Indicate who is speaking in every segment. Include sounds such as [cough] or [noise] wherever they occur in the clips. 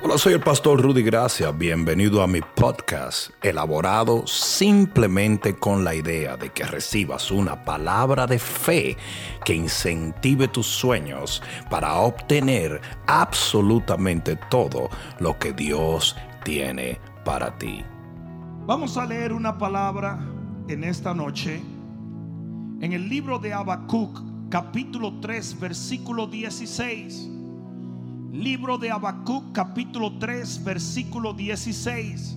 Speaker 1: Hola, soy el pastor Rudy Gracia. Bienvenido a mi podcast, elaborado simplemente con la idea de que recibas una palabra de fe que incentive tus sueños para obtener absolutamente todo lo que Dios tiene para ti.
Speaker 2: Vamos a leer una palabra en esta noche en el libro de Habacuc, capítulo 3, versículo 16. Libro de Habacuc capítulo 3 versículo 16.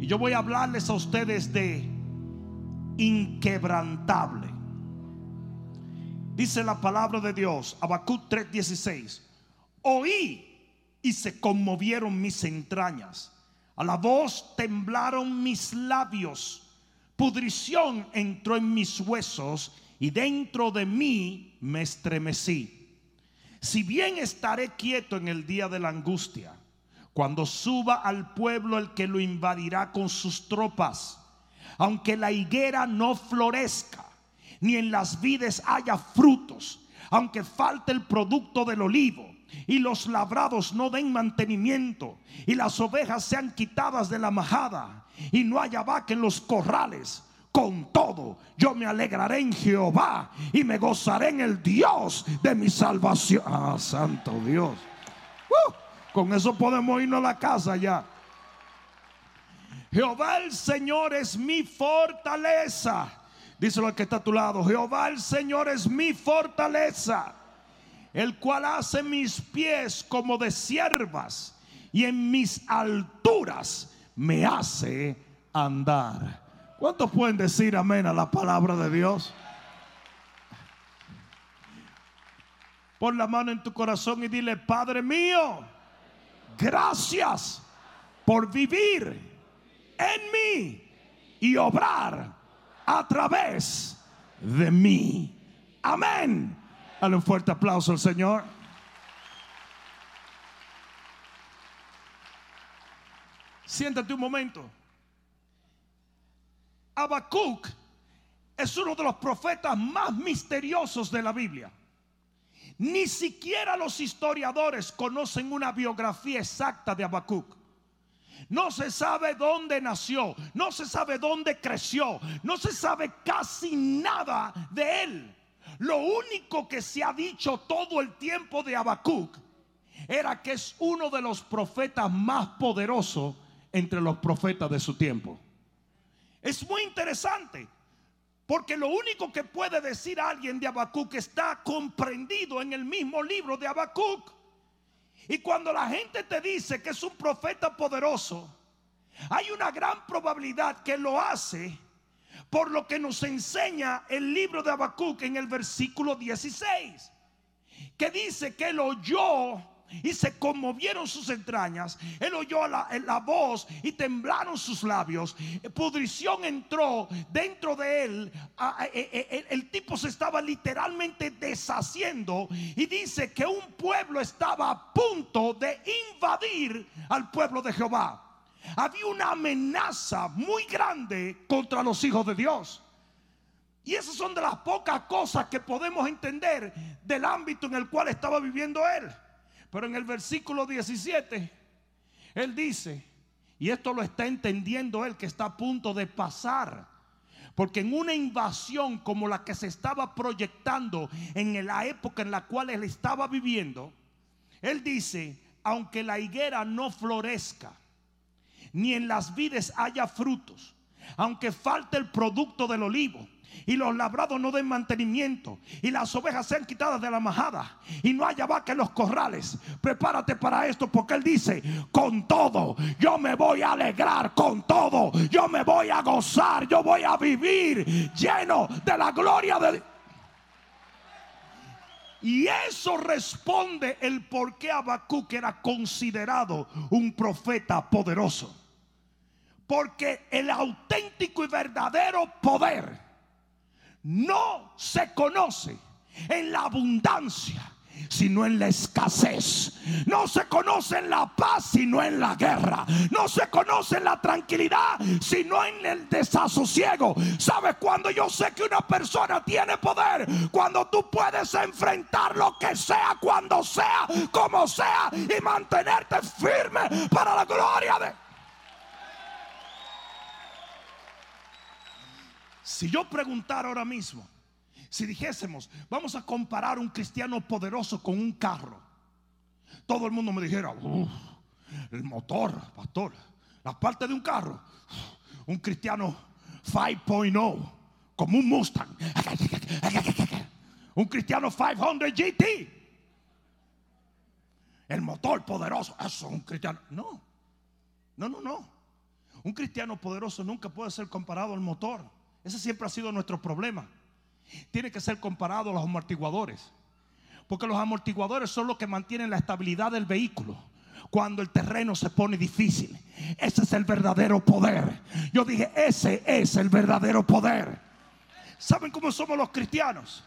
Speaker 2: Y yo voy a hablarles a ustedes de inquebrantable. Dice la palabra de Dios, Habacuc 3:16. Oí y se conmovieron mis entrañas. A la voz temblaron mis labios. Pudrición entró en mis huesos y dentro de mí me estremecí. Si bien estaré quieto en el día de la angustia, cuando suba al pueblo el que lo invadirá con sus tropas, aunque la higuera no florezca, ni en las vides haya frutos, aunque falte el producto del olivo, y los labrados no den mantenimiento, y las ovejas sean quitadas de la majada, y no haya vaca en los corrales, con todo, yo me alegraré en Jehová y me gozaré en el Dios de mi salvación. Ah, santo Dios. Uh, con eso podemos irnos a la casa ya. Jehová el Señor es mi fortaleza. Díselo al que está a tu lado. Jehová el Señor es mi fortaleza. El cual hace mis pies como de siervas y en mis alturas me hace andar. ¿Cuántos pueden decir amén a la palabra de Dios? Pon la mano en tu corazón y dile, Padre mío, gracias por vivir en mí y obrar a través de mí. Amén. Dale un fuerte aplauso al Señor. Siéntate un momento. Habacuc es uno de los profetas más misteriosos de la Biblia. Ni siquiera los historiadores conocen una biografía exacta de Habacuc. No se sabe dónde nació, no se sabe dónde creció, no se sabe casi nada de él. Lo único que se ha dicho todo el tiempo de Habacuc era que es uno de los profetas más poderosos entre los profetas de su tiempo. Es muy interesante. Porque lo único que puede decir alguien de Habacuc está comprendido en el mismo libro de Habacuc. Y cuando la gente te dice que es un profeta poderoso, hay una gran probabilidad que lo hace por lo que nos enseña el libro de Habacuc en el versículo 16, que dice que él oyó y se conmovieron sus entrañas. Él oyó la, voz y temblaron sus labios. Pudrición entró dentro de él. El, el tipo se estaba literalmente deshaciendo y dice que un pueblo estaba a punto de invadir al pueblo de Jehová. Había una amenaza muy grande contra los hijos de Dios. Y esas son de las pocas cosas que podemos entender del ámbito en el cual estaba viviendo él. Pero en el versículo 17, él dice, y esto lo está entendiendo él que está a punto de pasar. Porque en una invasión como la que se estaba proyectando en la época en la cual él estaba viviendo, él dice, aunque la higuera no florezca, ni en las vides haya frutos, aunque falte el producto del olivo, y los labrados no den mantenimiento y las ovejas sean quitadas de la majada y no haya vaca en los corrales. Prepárate para esto porque él dice, con todo, yo me voy a alegrar, con todo, yo me voy a gozar, yo voy a vivir lleno de la gloria de Dios. Y eso responde el por qué Habacuc era considerado un profeta poderoso. Porque el auténtico y verdadero poder no se conoce en la abundancia, sino en la escasez. No se conoce en la paz, sino en la guerra. No se conoce en la tranquilidad, sino en el desasosiego. ¿Sabes cuando yo sé que una persona tiene poder? Cuando tú puedes enfrentar lo que sea, cuando sea, como sea, y mantenerte firme para la gloria de... Si yo preguntara ahora mismo, si dijésemos, vamos a comparar un cristiano poderoso con un carro, todo el mundo me dijera, el motor, pastor, la parte de un carro, un cristiano 5.0, como un Mustang, un cristiano 500 GT, el motor poderoso, eso es un cristiano. No, no, no, no. Un cristiano poderoso nunca puede ser comparado al motor. Ese siempre ha sido nuestro problema tiene que ser comparado a los amortiguadores. Porque los amortiguadores son los que mantienen la estabilidad del vehículo cuando el terreno se pone difícil. Ese es el verdadero poder. Yo dije, ese es el verdadero poder. ¿Saben cómo somos los cristianos?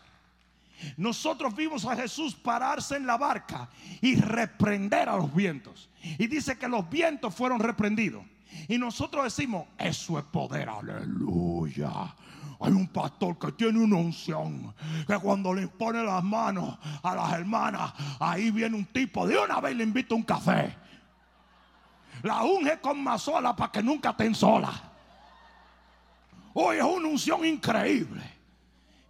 Speaker 2: Nosotros vimos a Jesús pararse en la barca y reprender a los vientos. Y dice que los vientos fueron reprendidos. Y nosotros decimos, eso es poder, aleluya. Hay un pastor que tiene una unción que cuando le pone las manos a las hermanas, ahí viene un tipo de una vez le invita un café. La unge con mazola para que nunca estén sola. Hoy es una unción increíble.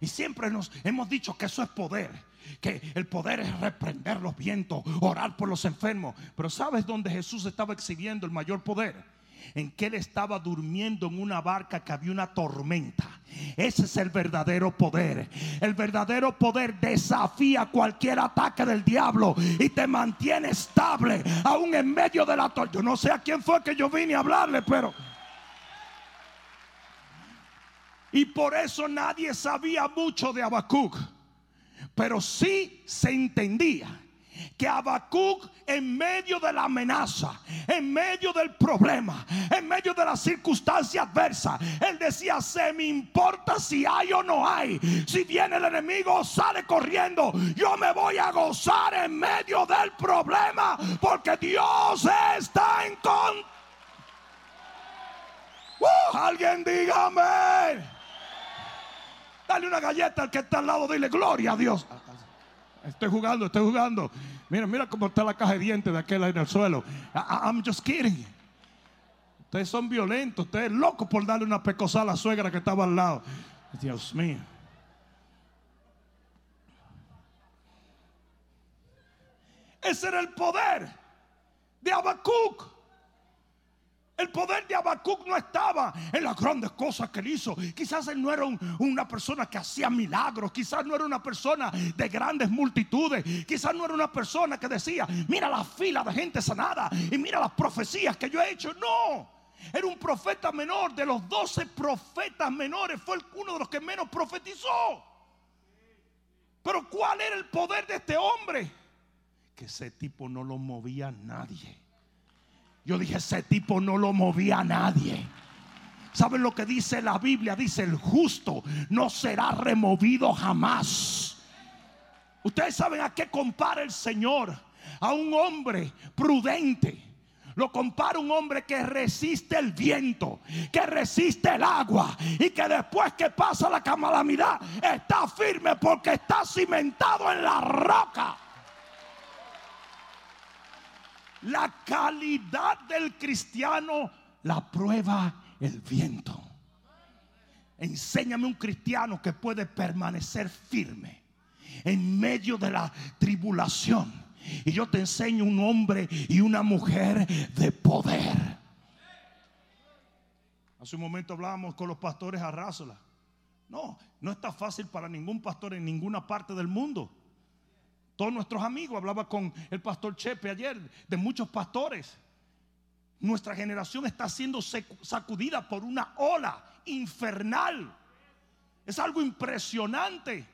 Speaker 2: Y siempre nos hemos dicho que eso es poder. Que el poder es reprender los vientos, orar por los enfermos. Pero ¿sabes dónde Jesús estaba exhibiendo el mayor poder? En que él estaba durmiendo en una barca que había una tormenta. Ese es el verdadero poder. El verdadero poder desafía cualquier ataque del diablo y te mantiene estable aún en medio de la tormenta. Yo no sé a quién fue que yo vine a hablarle, pero... Y por eso nadie sabía mucho de Habacuc. Pero sí se entendía que Habacuc en medio de la amenaza, en medio del problema, en medio de la circunstancia adversa, él decía, se me importa si hay o no hay. Si viene el enemigo, sale corriendo. Yo me voy a gozar en medio del problema porque Dios está en contra. Uh, alguien dígame. Dale una galleta al que está al lado, dile gloria a Dios. Estoy jugando, estoy jugando. Mira, mira cómo está la caja de dientes de aquel en el suelo. I'm just kidding. Ustedes son violentos, ustedes locos por darle una pecosa a la suegra que estaba al lado. Dios mío. Ese era el poder de Habacuc. El poder de Habacuc no estaba en las grandes cosas que él hizo. Quizás él no era una persona que hacía milagros. Quizás no era una persona de grandes multitudes. Quizás no era una persona que decía, mira la fila de gente sanada y mira las profecías que yo he hecho. No. Era un profeta menor. De los doce profetas menores fue uno de los que menos profetizó. Pero ¿cuál era el poder de este hombre? Que ese tipo no lo movía nadie. Yo dije, ese tipo no lo movía a nadie. ¿Saben lo que dice la Biblia? Dice, el justo no será removido jamás. Ustedes saben a qué compara el Señor. A un hombre prudente. Lo compara un hombre que resiste el viento, que resiste el agua y que después que pasa la calamidad está firme porque está cimentado en la roca. La calidad del cristiano la prueba el viento. Enséñame un cristiano que puede permanecer firme en medio de la tribulación. Y yo te enseño un hombre y una mujer de poder. Hace un momento hablábamos con los pastores a Rásola. No, no está fácil para ningún pastor en ninguna parte del mundo. Todos nuestros amigos, hablaba con el pastor Chepe ayer, de muchos pastores. Nuestra generación está siendo sacudida por una ola infernal. Es algo impresionante.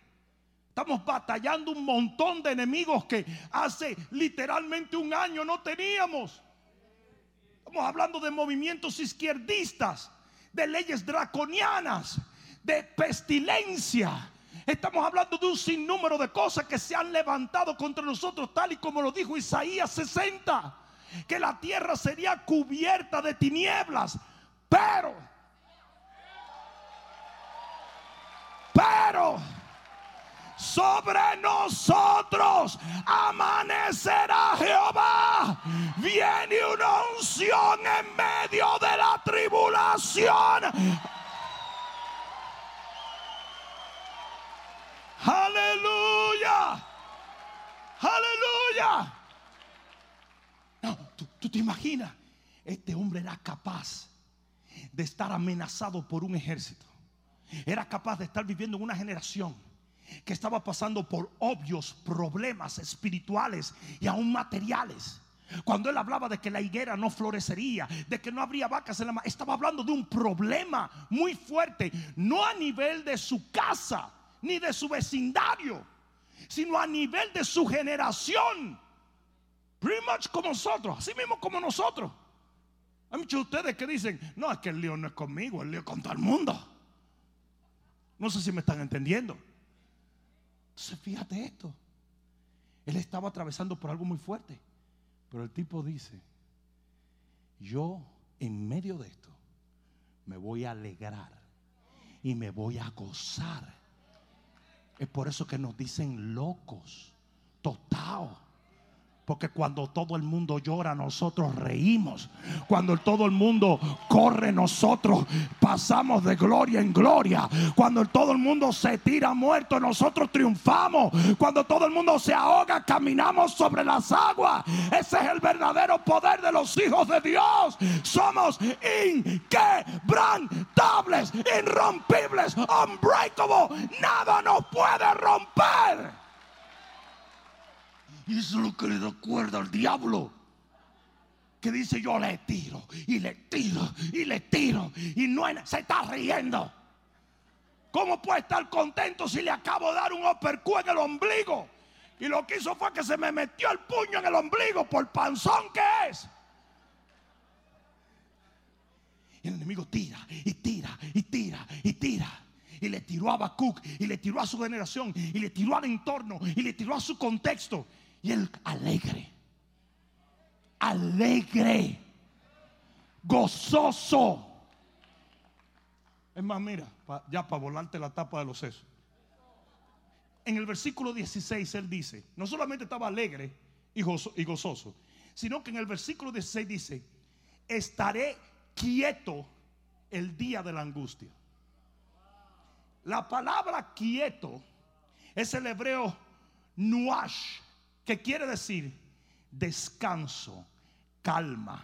Speaker 2: Estamos batallando un montón de enemigos que hace literalmente un año no teníamos. Estamos hablando de movimientos izquierdistas, de leyes draconianas, de pestilencia, Estamos hablando de un sinnúmero de cosas que se han levantado contra nosotros, tal y como lo dijo Isaías 60, que la tierra sería cubierta de tinieblas, pero, pero, sobre nosotros amanecerá Jehová. Viene una unción en medio de la tribulación. Aleluya. Aleluya. No, tú, tú te imaginas, este hombre era capaz de estar amenazado por un ejército. Era capaz de estar viviendo en una generación que estaba pasando por obvios problemas espirituales y aún materiales. Cuando él hablaba de que la higuera no florecería, de que no habría vacas en la mar, estaba hablando de un problema muy fuerte, no a nivel de su casa ni de su vecindario, sino a nivel de su generación. Pretty much como nosotros, así mismo como nosotros. Hay muchos de ustedes que dicen, no, es que el lío no es conmigo, el lío es con todo el mundo. No sé si me están entendiendo. Entonces fíjate esto. Él estaba atravesando por algo muy fuerte. Pero el tipo dice, yo en medio de esto me voy a alegrar y me voy a gozar. Es por eso que nos dicen locos, total. Porque cuando todo el mundo llora, nosotros reímos. Cuando todo el mundo corre, nosotros pasamos de gloria en gloria. Cuando todo el mundo se tira muerto, nosotros triunfamos. Cuando todo el mundo se ahoga, caminamos sobre las aguas. Ese es el verdadero poder de los hijos de Dios. Somos inquebrantables, irrompibles, unbreakable. Nada nos puede romper. Y eso es lo que le da cuerda al diablo. Que dice yo le tiro y le tiro y le tiro y no se está riendo. ¿Cómo puede estar contento si le acabo de dar un uppercut en el ombligo? Y lo que hizo fue que se me metió el puño en el ombligo por panzón que es. El enemigo tira y tira y tira y tira. Y le tiró a Habacuc y le tiró a su generación y le tiró al entorno y le tiró a su contexto. Y él alegre, alegre, gozoso. Es más, mira, ya para volarte la tapa de los sesos. En el versículo 16 él dice, no solamente estaba alegre y, y gozoso, sino que en el versículo 16 dice, estaré quieto el día de la angustia. La palabra quieto es el hebreo nuash, que quiere decir descanso, calma,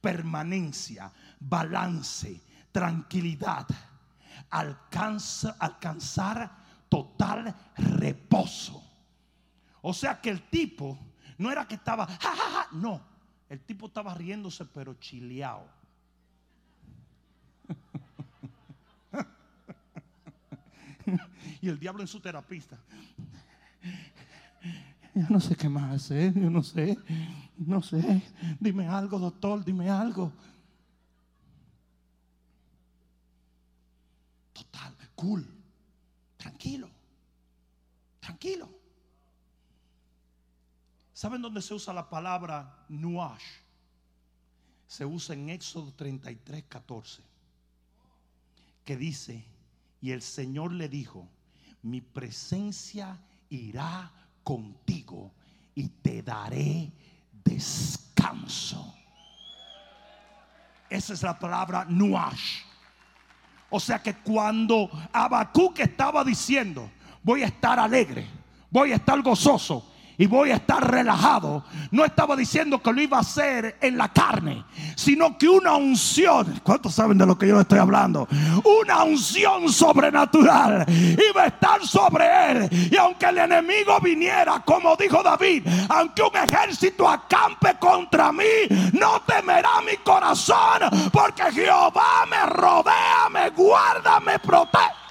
Speaker 2: permanencia, balance, tranquilidad, alcanza, alcanzar total reposo. O sea que el tipo no era que estaba, ja, no, el tipo estaba riéndose pero chileado. [laughs] y el diablo en su terapista. Yo no sé qué más hacer, yo no sé, no sé. Dime algo, doctor, dime algo. Total, cool, tranquilo, tranquilo. ¿Saben dónde se usa la palabra nuash? Se usa en Éxodo 33, 14, que dice, y el Señor le dijo, mi presencia irá contigo y te daré descanso. Esa es la palabra nuash. O sea que cuando Habacuc estaba diciendo, voy a estar alegre, voy a estar gozoso, y voy a estar relajado. No estaba diciendo que lo iba a hacer en la carne, sino que una unción, ¿cuántos saben de lo que yo estoy hablando? Una unción sobrenatural iba a estar sobre él. Y aunque el enemigo viniera, como dijo David, aunque un ejército acampe contra mí, no temerá mi corazón, porque Jehová me rodea, me guarda, me protege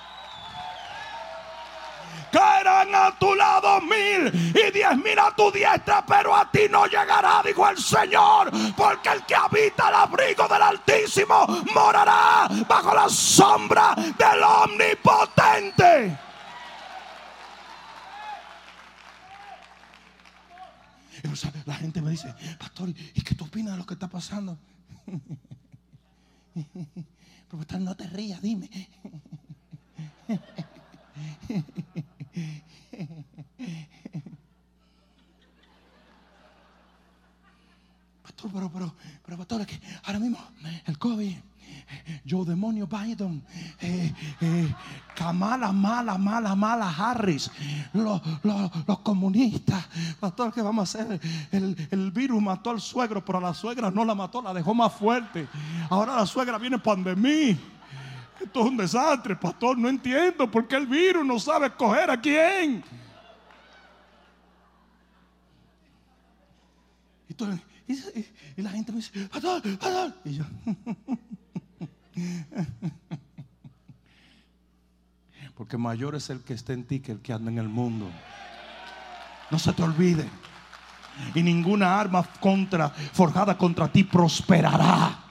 Speaker 2: caerán a tu lado mil y diez mil a tu diestra, pero a ti no llegará, dijo el Señor, porque el que habita el abrigo del Altísimo morará bajo la sombra del Omnipotente. La gente me dice, pastor, ¿y qué tú opinas de lo que está pasando? [laughs] Pero no te rías, dime. [laughs] Pastor, pero, pero, pero, pastor, que ahora mismo el COVID Joe Demonio Biden, eh, eh, Kamala, mala, mala, mala Harris, los, comunistas. Pastor, ¿qué vamos a hacer? El, virus mató al suegro, pero a la suegra no la mató, la dejó más fuerte. Ahora la suegra viene pandemia. Esto es un desastre, pastor. No entiendo por qué el virus no sabe escoger a quién. Y, la gente me dice, pastor, pastor. Y yo, [laughs] Porque mayor es el que está en ti que el que anda en el mundo. No se te olvide. Y ninguna arma contra, forjada contra ti prosperará.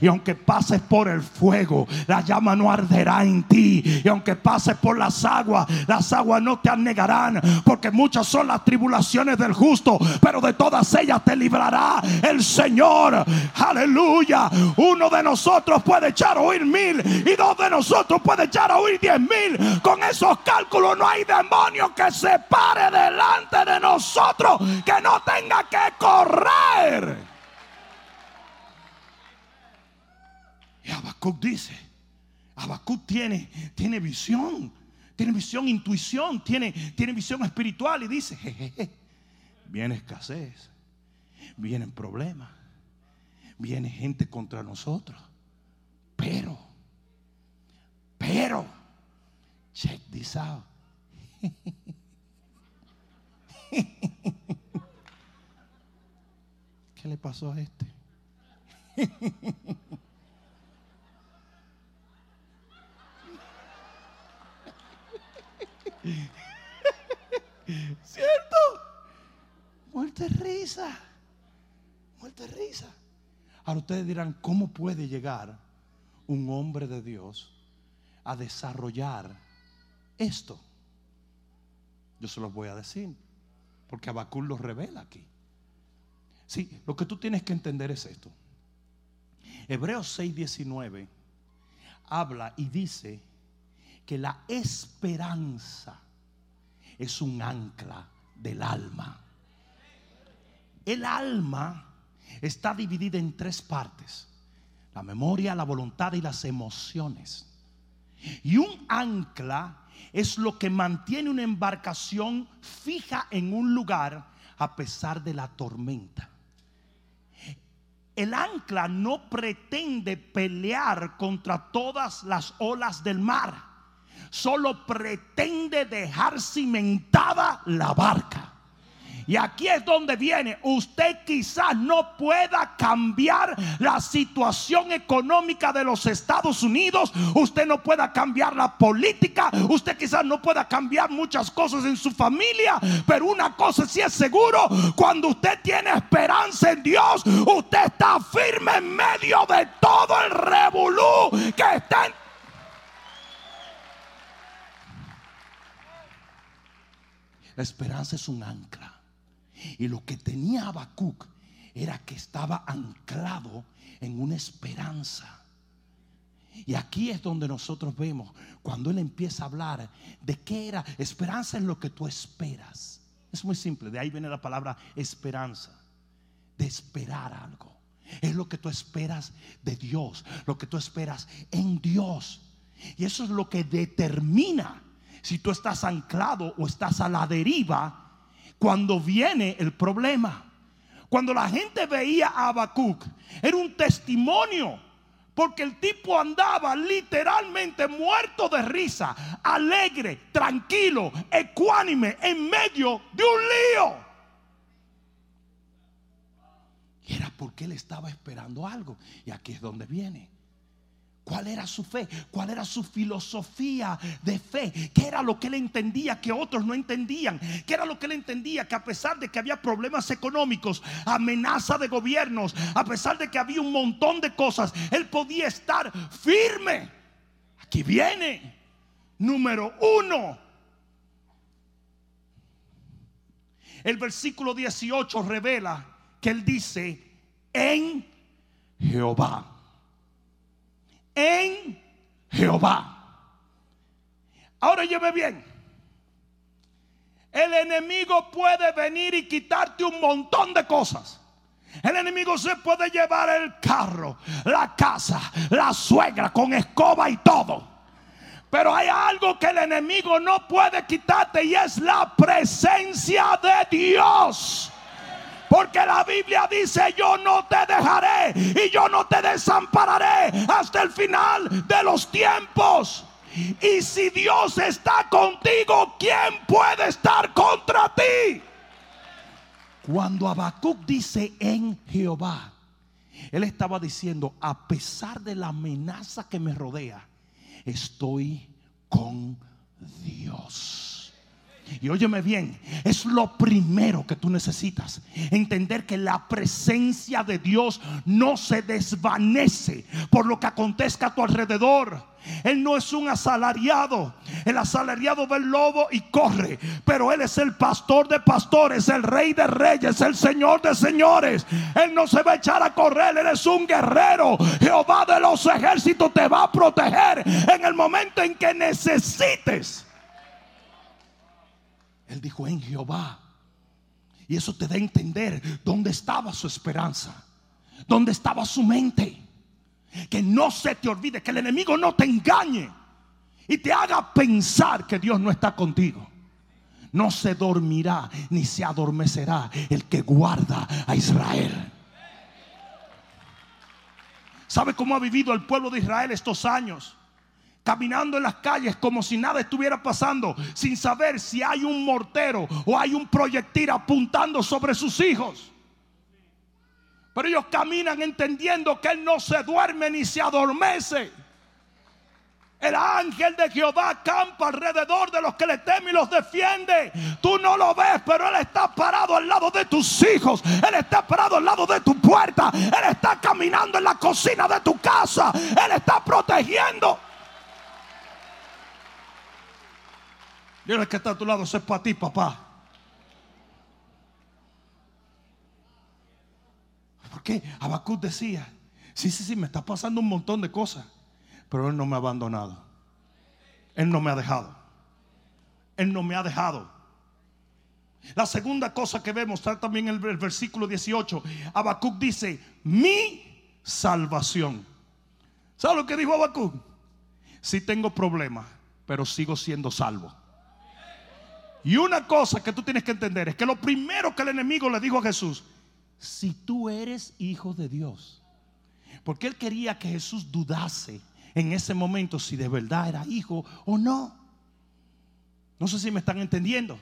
Speaker 2: Y aunque pases por el fuego, la llama no arderá en ti. Y aunque pases por las aguas, las aguas no te anegarán. Porque muchas son las tribulaciones del justo, pero de todas ellas te librará el Señor. Aleluya. Uno de nosotros puede echar a oír mil y dos de nosotros puede echar a oír diez mil. Con esos cálculos no hay demonio que se pare delante de nosotros que no tenga que correr. Y Habacuc dice, Habacuc tiene, tiene visión, tiene visión, intuición, tiene, tiene visión espiritual y dice, viene escasez, vienen problemas, viene gente contra nosotros, pero, pero, check this out. [laughs] ¿Qué le pasó a este? [laughs] [laughs] ¿Cierto? Muerte risa. Muerte risa. Ahora ustedes dirán, ¿cómo puede llegar un hombre de Dios a desarrollar esto? Yo se los voy a decir, porque Abacul lo revela aquí. Sí, lo que tú tienes que entender es esto. Hebreos 6:19 habla y dice que la esperanza es un ancla del alma. El alma está dividida en tres partes. La memoria, la voluntad y las emociones. Y un ancla es lo que mantiene una embarcación fija en un lugar a pesar de la tormenta. El ancla no pretende pelear contra todas las olas del mar solo pretende dejar cimentada la barca. Y aquí es donde viene. Usted quizás no pueda cambiar la situación económica de los Estados Unidos. Usted no pueda cambiar la política. Usted quizás no pueda cambiar muchas cosas en su familia. Pero una cosa sí es seguro. Cuando usted tiene esperanza en Dios, usted está firme en medio de todo el revolú que está en La esperanza es un ancla. Y lo que tenía Habacuc era que estaba anclado en una esperanza. Y aquí es donde nosotros vemos cuando él empieza a hablar de qué era esperanza en lo que tú esperas. Es muy simple, de ahí viene la palabra esperanza, de esperar algo. Es lo que tú esperas de Dios, lo que tú esperas en Dios. Y eso es lo que determina si tú estás anclado o estás a la deriva cuando viene el problema. Cuando la gente veía a Habacuc, era un testimonio. Porque el tipo andaba literalmente muerto de risa, alegre, tranquilo, ecuánime, en medio de un lío. Y era porque él estaba esperando algo. Y aquí es donde viene. ¿Cuál era su fe? ¿Cuál era su filosofía de fe? ¿Qué era lo que él entendía que otros no entendían? ¿Qué era lo que él entendía que a pesar de que había problemas económicos, amenaza de gobiernos, a pesar de que había un montón de cosas, él podía estar firme? Aquí viene, número uno. El versículo 18 revela que él dice, en Jehová. En Jehová. Ahora lleve bien. El enemigo puede venir y quitarte un montón de cosas. El enemigo se puede llevar el carro, la casa, la suegra con escoba y todo. Pero hay algo que el enemigo no puede quitarte y es la presencia de Dios. Porque la Biblia dice, yo no te dejaré y yo no te desampararé hasta el final de los tiempos. Y si Dios está contigo, ¿quién puede estar contra ti? Cuando Habacuc dice en Jehová, él estaba diciendo, a pesar de la amenaza que me rodea, estoy con Dios. Y óyeme bien, es lo primero que tú necesitas. Entender que la presencia de Dios no se desvanece por lo que acontezca a tu alrededor. Él no es un asalariado. El asalariado ve el lobo y corre. Pero Él es el pastor de pastores, el rey de reyes, el señor de señores. Él no se va a echar a correr. Él es un guerrero. Jehová de los ejércitos te va a proteger en el momento en que necesites. Él dijo en Jehová. Y eso te da a entender dónde estaba su esperanza, dónde estaba su mente. Que no se te olvide, que el enemigo no te engañe y te haga pensar que Dios no está contigo. No se dormirá ni se adormecerá el que guarda a Israel. ¿Sabe cómo ha vivido el pueblo de Israel estos años? Caminando en las calles como si nada estuviera pasando, sin saber si hay un mortero o hay un proyectil apuntando sobre sus hijos. Pero ellos caminan entendiendo que Él no se duerme ni se adormece. El ángel de Jehová campa alrededor de los que le temen y los defiende. Tú no lo ves, pero Él está parado al lado de tus hijos. Él está parado al lado de tu puerta. Él está caminando en la cocina de tu casa. Él está protegiendo. Dile que está a tu lado, eso es para ti, papá. Porque Habacuc decía, sí, sí, sí, me está pasando un montón de cosas, pero Él no me ha abandonado. Él no me ha dejado. Él no me ha dejado. La segunda cosa que vemos está también en el versículo 18. Habacuc dice, mi salvación. ¿Sabe lo que dijo Habacuc? Sí tengo problemas, pero sigo siendo salvo. Y una cosa que tú tienes que entender es que lo primero que el enemigo le dijo a Jesús, si tú eres hijo de Dios, porque él quería que Jesús dudase en ese momento si de verdad era hijo o no. No sé si me están entendiendo.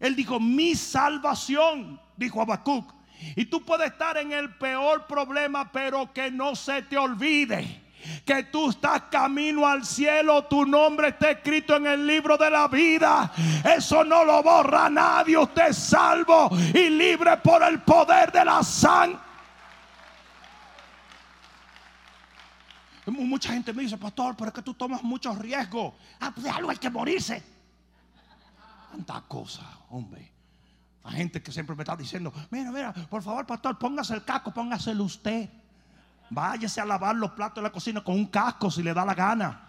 Speaker 2: Él dijo, mi salvación, dijo Habacuc. Y tú puedes estar en el peor problema, pero que no se te olvide que tú estás camino al cielo, tu nombre está escrito en el libro de la vida. Eso no lo borra nadie. Usted es salvo y libre por el poder de la sangre. Mucha gente me dice, pastor, pero es que tú tomas muchos riesgos. Ah, pues de algo hay que morirse. Tanta cosa, hombre. Hay gente que siempre me está diciendo, mira, mira, por favor, pastor, póngase el casco, póngaselo usted. Váyase a lavar los platos de la cocina con un casco si le da la gana.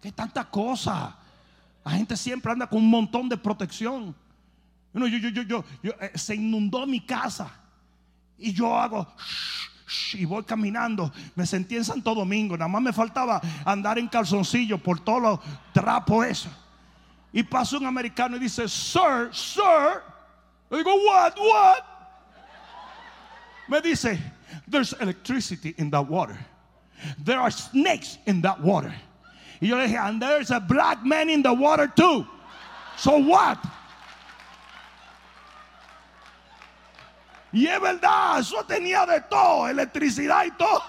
Speaker 2: Que tanta cosa. La gente siempre anda con un montón de protección. yo, yo, yo, yo, eh, se inundó mi casa. Y yo hago y voy caminando. Me sentí en Santo Domingo. Nada más me faltaba andar en calzoncillo por todos los trapos eso. Y pasó un americano y dice, Sir, Sir. Le digo, what, what? Me dice, There's electricity in that water. There are snakes in that water. Y yo le dije, and there's a black man in the water too. So what? Y es verdad, eso tenía de todo, electricidad y todo.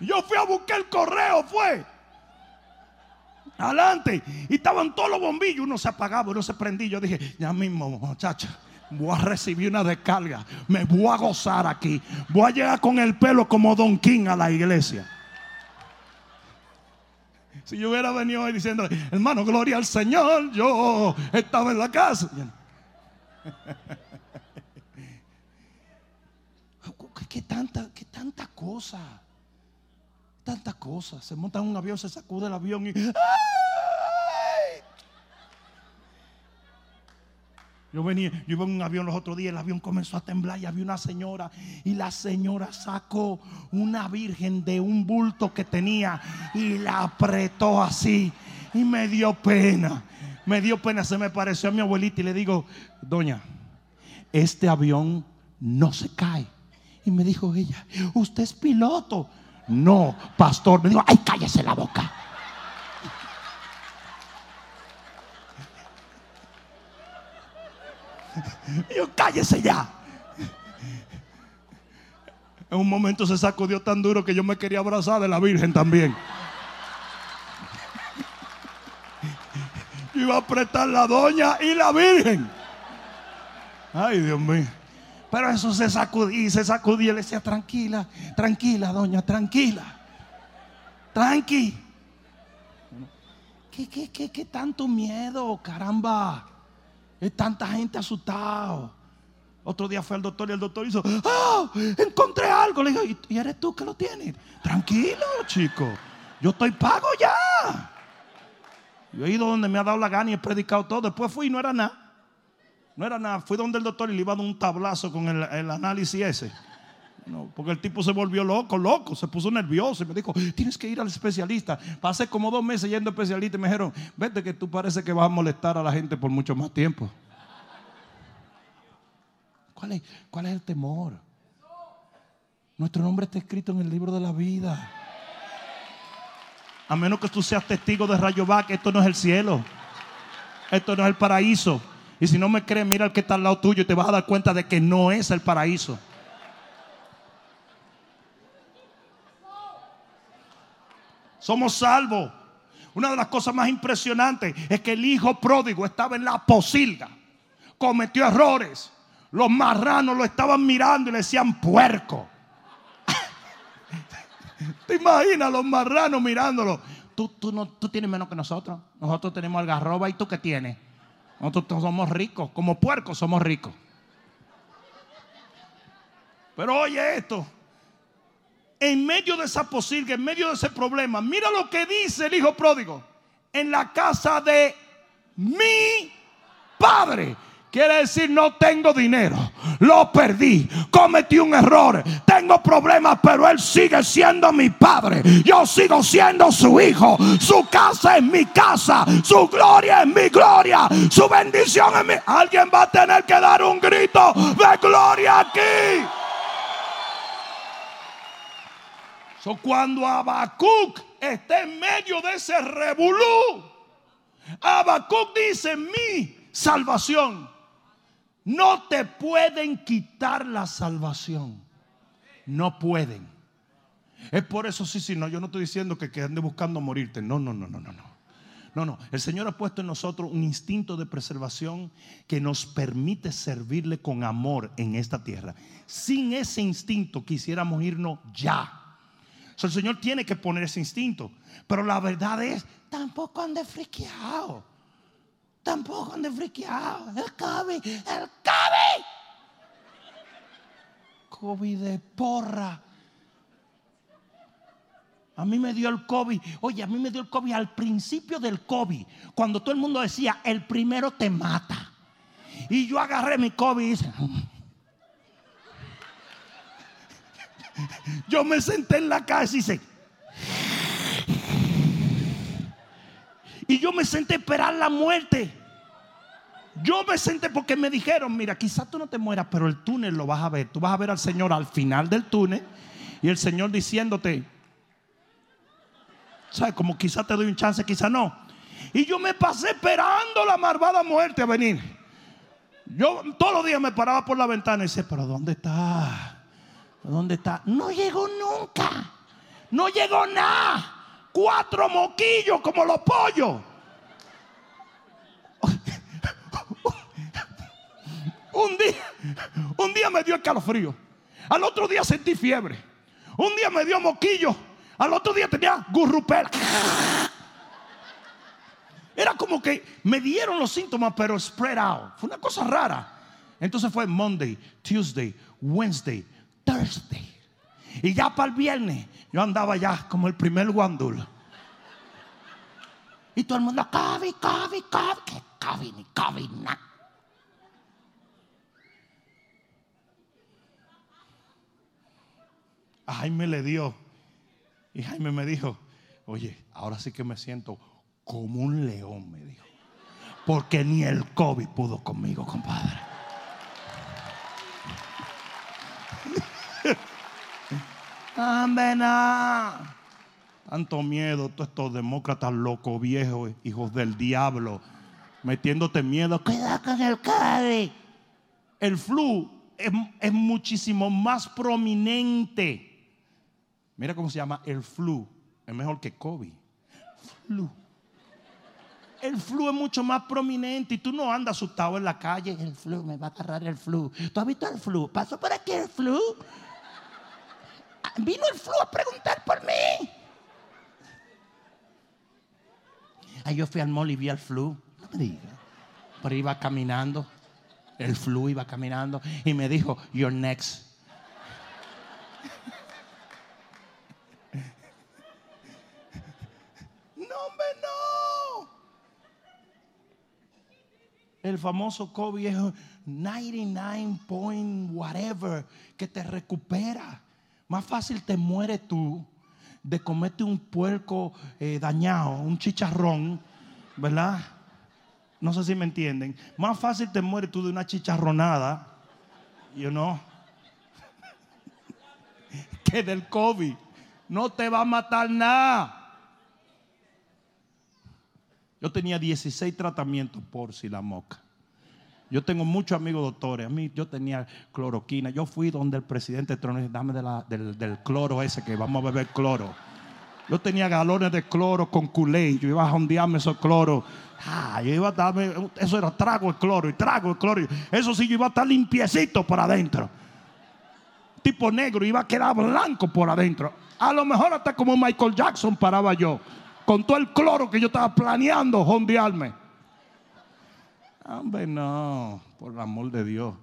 Speaker 2: Yo fui a buscar el correo, fue. Adelante. Y estaban todos los bombillos. Uno se apagaba, uno se prendía. Yo dije, ya mismo, muchacha voy a recibir una descarga, me voy a gozar aquí, voy a llegar con el pelo como Don King a la iglesia. Si yo hubiera venido hoy diciendo, hermano, gloria al Señor, yo estaba en la casa. ¿Qué, tanta, qué tanta cosa? Tantas cosas. Se monta en un avión, se sacude el avión y. Yo venía, yo iba en un avión los otros días, el avión comenzó a temblar y había una señora y la señora sacó una virgen de un bulto que tenía y la apretó así y me dio pena. Me dio pena, se me pareció a mi abuelita y le digo, doña, este avión no se cae. Y me dijo ella, usted es piloto. No, pastor. Me dijo, ay, cállese la boca. [laughs] yo, cállese ya. En un momento se sacudió tan duro que yo me quería abrazar de la Virgen también. iba a apretar la doña y la Virgen. Ay, Dios mío. Pero eso se sacudía, se sacudía y le decía, tranquila, tranquila, doña, tranquila. Tranqui. ¿Qué, qué, qué, qué tanto miedo, caramba? Hay tanta gente asustada. Otro día fue al doctor y el doctor hizo, ¡ah! Encontré algo. Le digo, ¿y eres tú que lo tienes? Tranquilo, chico. Yo estoy pago ya. Yo he ido donde me ha dado la gana y he predicado todo. Después fui y no era nada. No era nada. Fui donde el doctor y le iba a dar un tablazo con el, análisis ese. No, porque el tipo se volvió loco, loco, se puso nervioso y me dijo, tienes que ir al especialista. Pasé como dos meses yendo al especialista y me dijeron, vete que tú parece que vas a molestar a la gente por mucho más tiempo. ¿Cuál es, cuál es el temor? Nuestro nombre está escrito en el libro de la vida. A menos que tú seas testigo de Rayo que esto no es el cielo. Esto no es el paraíso. Y si no me crees, mira al que está al lado tuyo y te vas a dar cuenta de que no es el paraíso. Somos salvos. Una de las cosas más impresionantes es que el hijo pródigo estaba en la posilga. Cometió errores. Los marranos lo estaban mirando y le decían puerco. [laughs] ¿Te imaginas los marranos mirándolo? Tú, tú, no, tú tienes menos que nosotros. Nosotros tenemos algarroba y tú qué tienes. Nosotros somos ricos, como puercos somos ricos. Pero oye esto, en medio de esa posilga, en medio de ese problema, mira lo que dice el hijo pródigo. En la casa de mi padre Quiere decir, no tengo dinero. Lo perdí. Cometí un error. Tengo problemas, pero Él sigue siendo mi padre. Yo sigo siendo su hijo. Su casa es mi casa. Su gloria es mi gloria. Su bendición es mi. Alguien va a tener que dar un grito de gloria aquí. Cuando Abacuc está en medio de ese revolú, Abacuc dice: Mi salvación no te pueden quitar la salvación. No pueden. Es por eso, sí, sí, no, yo no estoy diciendo que, que ande buscando morirte. No, no, no, no, no, no. No, no. El Señor ha puesto en nosotros un instinto de preservación que nos permite servirle con amor en esta tierra. Sin ese instinto quisiéramos irnos ya. El Señor tiene que poner ese instinto. Pero la verdad es, tampoco ande friqueado. Tampoco ande friqueado. El COVID, el COVID. COVID de porra. A mí me dio el COVID. Oye, a mí me dio el COVID al principio del COVID. Cuando todo el mundo decía, el primero te mata. Y yo agarré mi COVID y dije, yo me senté en la casa y Y yo me senté a esperar la muerte. Yo me senté porque me dijeron, mira, quizás tú no te mueras, pero el túnel lo vas a ver. Tú vas a ver al Señor al final del túnel y el Señor diciéndote, ¿sabes? Como quizás te doy un chance, quizás no. Y yo me pasé esperando la malvada muerte a venir. Yo todos los días me paraba por la ventana y decía, pero ¿dónde está? ¿Dónde está? No llegó nunca. No llegó nada cuatro moquillos como los pollos. [laughs] Un día, un día me dio escalofrío. Al otro día sentí fiebre. Un día me dio moquillo. Al otro día tenía gurrupel. [laughs] Era como que me dieron los síntomas, pero spread out. Fue una cosa rara. Entonces fue Monday, Tuesday, Wednesday, Thursday. Y ya para el viernes yo andaba ya como el primer guandul. Y todo el mundo, COVID, COVID, COVID, que COVID, ni COVID, nada. A Jaime le dio. Y Jaime me dijo, oye, ahora sí que me siento como un león, me dijo. Porque ni el COVID pudo conmigo, compadre. Amén. Tanto miedo, todos estos demócratas locos, viejos, hijos del diablo, metiéndote miedo. Cuidado con el COVID. El flu es, es muchísimo más prominente. Mira cómo se llama el flu. Es mejor que COVID. Flu. El flu es mucho más prominente y tú no andas asustado en la calle. El flu, me va a agarrar el flu. ¿Tú has visto el flu? ¿Pasó por aquí el flu? Vino el flu a preguntar por mí. Ahí yo fui al mall y vi al flu. No me digas. Pero iba caminando. El flu iba caminando y me dijo, You're next. No, hombre, no. El famoso COVID es 99 point whatever que te recupera. Más fácil te mueres tú de comerte un puerco eh, dañado, un chicharrón, ¿verdad? No sé si me entienden. Más fácil te mueres tú de una chicharronada, you know, [laughs] que del COVID. No te va a matar nada. Yo tenía 16 tratamientos por si la moca. Yo tengo muchos amigos doctores. A mí yo tenía cloroquina. Yo fui donde el presidente Trump dijo, dame del, cloro ese que vamos a beber cloro. Yo tenía galones de cloro con culé. Yo iba a jondearme esos cloros. Ah, yo iba a darme, eso era trago el cloro y trago el cloro. Eso sí, yo iba a estar limpiecito por adentro. Tipo negro, iba a quedar blanco por adentro. A lo mejor hasta como Michael Jackson paraba yo. Con todo el cloro que yo estaba planeando jondearme. Hombre, no, por el amor de Dios.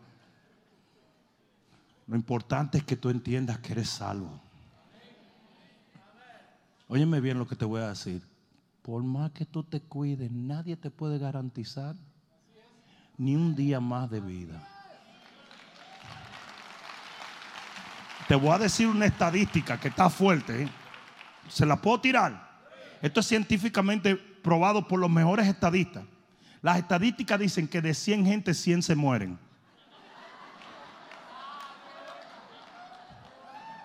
Speaker 2: Lo importante es que tú entiendas que eres salvo. Óyeme bien lo que te voy a decir. Por más que tú te cuides, nadie te puede garantizar ni un día más de vida. Te voy a decir una estadística que está fuerte. ¿eh? ¿Se la puedo tirar? Esto es científicamente probado por los mejores estadistas. Las estadísticas dicen que de 100 gente, 100 se mueren.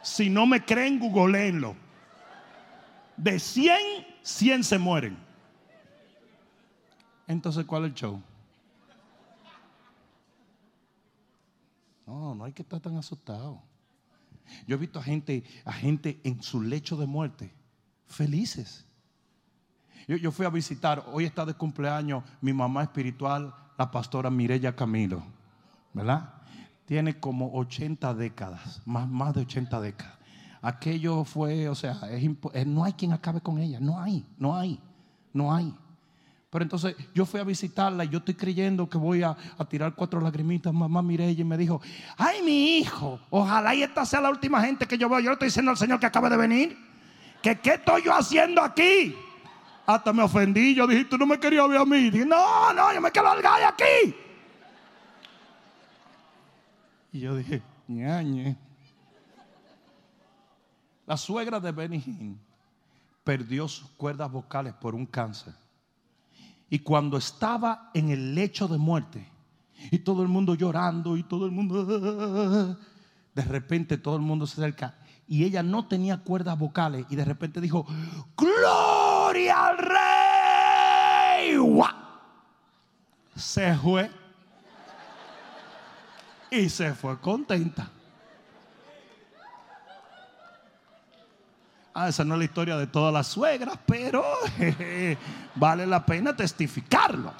Speaker 2: Si no me creen, googleenlo. De 100, 100 se mueren. Entonces, ¿cuál es el show? No, no hay que estar tan asustado. Yo he visto a gente, a gente en su lecho de muerte, felices. Yo, yo fui a visitar, hoy está de cumpleaños mi mamá espiritual, la pastora Mireya Camilo, ¿verdad? Tiene como 80 décadas, más, más de 80 décadas. Aquello fue, o sea, es eh, no hay quien acabe con ella, no hay, no hay, no hay. Pero entonces yo fui a visitarla y yo estoy creyendo que voy a, a tirar cuatro lagrimitas. Mamá Mireya y me dijo, ay mi hijo, ojalá y esta sea la última gente que yo veo. Yo le estoy diciendo al Señor que acaba de venir, que qué estoy yo haciendo aquí. Hasta me ofendí, yo dije, tú no me querías ver a mí. Dije, no, no, yo me quiero largar de aquí. Y yo dije, ñañe. La suegra de Benny Hinn perdió sus cuerdas vocales por un cáncer. Y cuando estaba en el lecho de muerte, y todo el mundo llorando, y todo el mundo, de repente todo el mundo se acerca, y ella no tenía cuerdas vocales, y de repente dijo, Gloria al Rey. Se fue. Y se fue contenta. Ah, esa no es la historia de todas las suegras, pero [laughs] vale la pena testificarlo.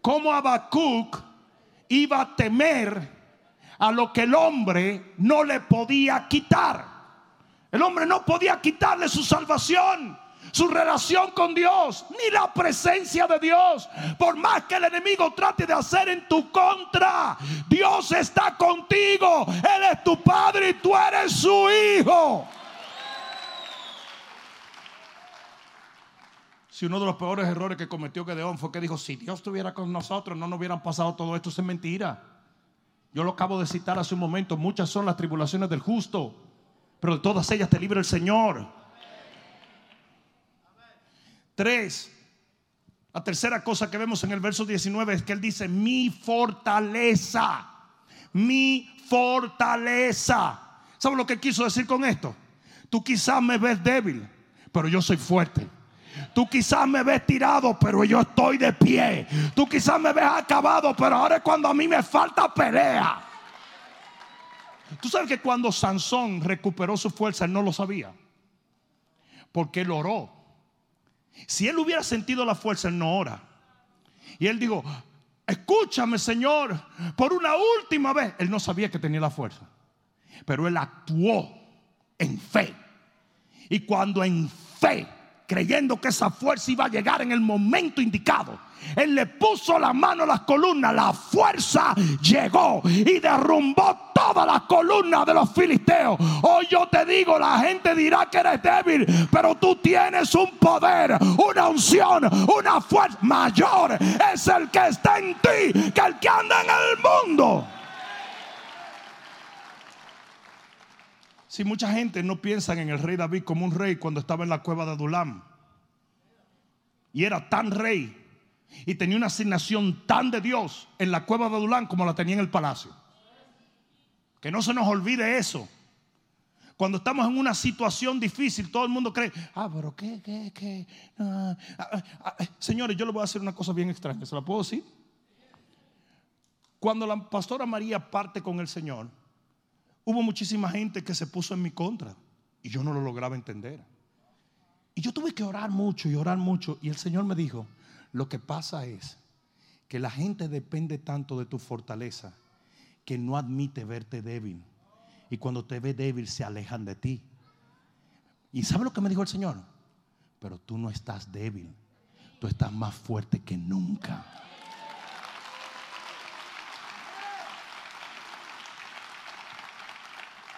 Speaker 2: Como Habacuc iba a temer a lo que el hombre no le podía quitar. El hombre no podía quitarle su salvación. su relación con Dios, ni la presencia de Dios. Por más que el enemigo trate de hacer en tu contra, Dios está contigo. Él es tu padre y tú eres su hijo. Si uno de los peores errores que cometió Gedeón fue que dijo, si Dios estuviera con nosotros, no nos hubieran pasado todo esto, es mentira. Yo lo acabo de citar hace un momento, muchas son las tribulaciones del justo, pero de todas ellas te libre el Señor. Tres, la tercera cosa que vemos en el verso 19 es que él dice, mi fortaleza, mi fortaleza. ¿Sabes lo que quiso decir con esto? Tú quizás me ves débil, pero yo soy fuerte. Tú quizás me ves tirado, pero yo estoy de pie. Tú quizás me ves acabado, pero ahora es cuando a mí me falta pelea. Tú sabes que cuando Sansón recuperó su fuerza, él no lo sabía. Porque él oró. Si él hubiera sentido la fuerza, él no ora. Y él dijo, escúchame Señor, por una última vez. Él no sabía que tenía la fuerza. Pero él actuó en fe. Y cuando en fe, creyendo que esa fuerza iba a llegar en el momento indicado, él le puso la mano a las columnas, la fuerza llegó y derrumbó todas las columnas de los filisteos. Hoy yo te digo, la gente dirá que eres débil, pero tú tienes un poder, una unción, una fuerza mayor. Es el que está en ti que el que anda en el mundo. Si mucha gente no piensa en el rey David como un rey cuando estaba en la cueva de Adulam. Y era tan rey y tenía una asignación tan de Dios en la cueva de Adulán como la tenía en el palacio. Que no se nos olvide eso. Cuando estamos en una situación difícil, todo el mundo cree, ah, pero qué, qué, qué. Ah, ah, ah, señores, yo le voy a hacer una cosa bien extraña, ¿se la puedo decir? Cuando la pastora María parte con el Señor, hubo muchísima gente que se puso en mi contra y yo no lo lograba entender. Y yo tuve que orar mucho y orar mucho y el Señor me dijo, lo que pasa es que la gente depende tanto de tu fortaleza que no admite verte débil. Y cuando te ve débil se alejan de ti. ¿Y sabe lo que me dijo el Señor? Pero tú no estás débil. Tú estás más fuerte que nunca.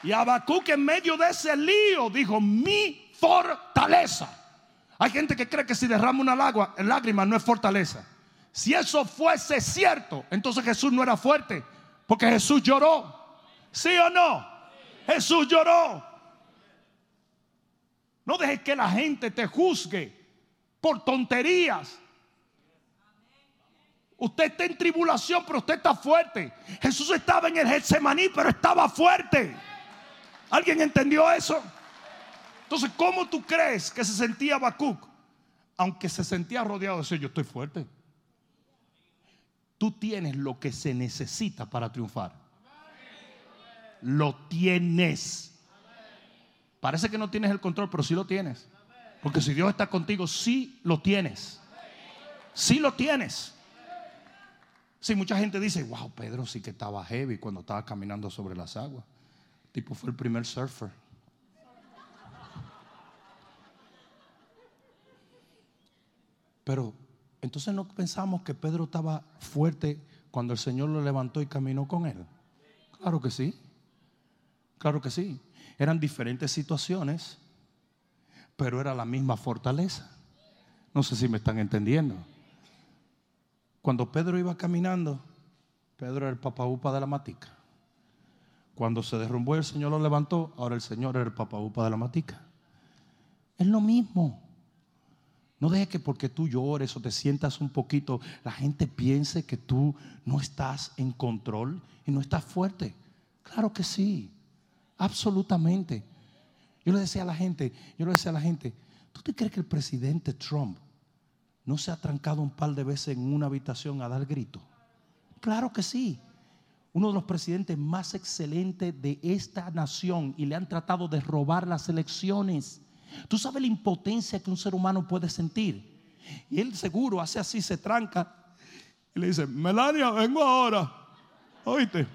Speaker 2: Y Habacuc en medio de ese lío dijo, mi fortaleza. Hay gente que cree que si derrama una lágrima no es fortaleza. Si eso fuese cierto, entonces Jesús no era fuerte, porque Jesús lloró. ¿Sí o no? Jesús lloró. No dejes que la gente te juzgue por tonterías. Usted está en tribulación, pero usted está fuerte. Jesús estaba en el Getsemaní, pero estaba fuerte. ¿Alguien entendió eso? Entonces, ¿cómo tú crees que se sentía Habacuc? Aunque se sentía rodeado de eso, yo estoy fuerte. Tú tienes lo que se necesita para triunfar. Lo tienes. Parece que no tienes el control, pero sí lo tienes. Porque si Dios está contigo, sí lo tienes. Sí lo tienes. Sí, mucha gente dice, wow, Pedro sí que estaba heavy cuando estaba caminando sobre las aguas. Tipo fue el primer surfer. Pero entonces no pensamos que Pedro estaba fuerte cuando el Señor lo levantó y caminó con él. Claro que sí. Claro que sí. Eran diferentes situaciones, pero era la misma fortaleza. No sé si me están entendiendo. Cuando Pedro iba caminando, Pedro era el papaupa de la matica. Cuando se derrumbó el Señor lo levantó, ahora el Señor era el papaupa de la matica. Es lo mismo. No dejes que porque tú llores o te sientas un poquito, la gente piense que tú no estás en control y no estás fuerte. Claro que sí, absolutamente. Yo le decía a la gente, yo le decía a la gente, ¿tú te crees que el presidente Trump no se ha trancado un par de veces en una habitación a dar grito? Claro que sí. Uno de los presidentes más excelentes de esta nación y le han tratado de robar las elecciones. Tú sabes la impotencia que un ser humano puede sentir. Y él seguro hace así, se tranca y le dice, Melania, vengo ahora. Oíste.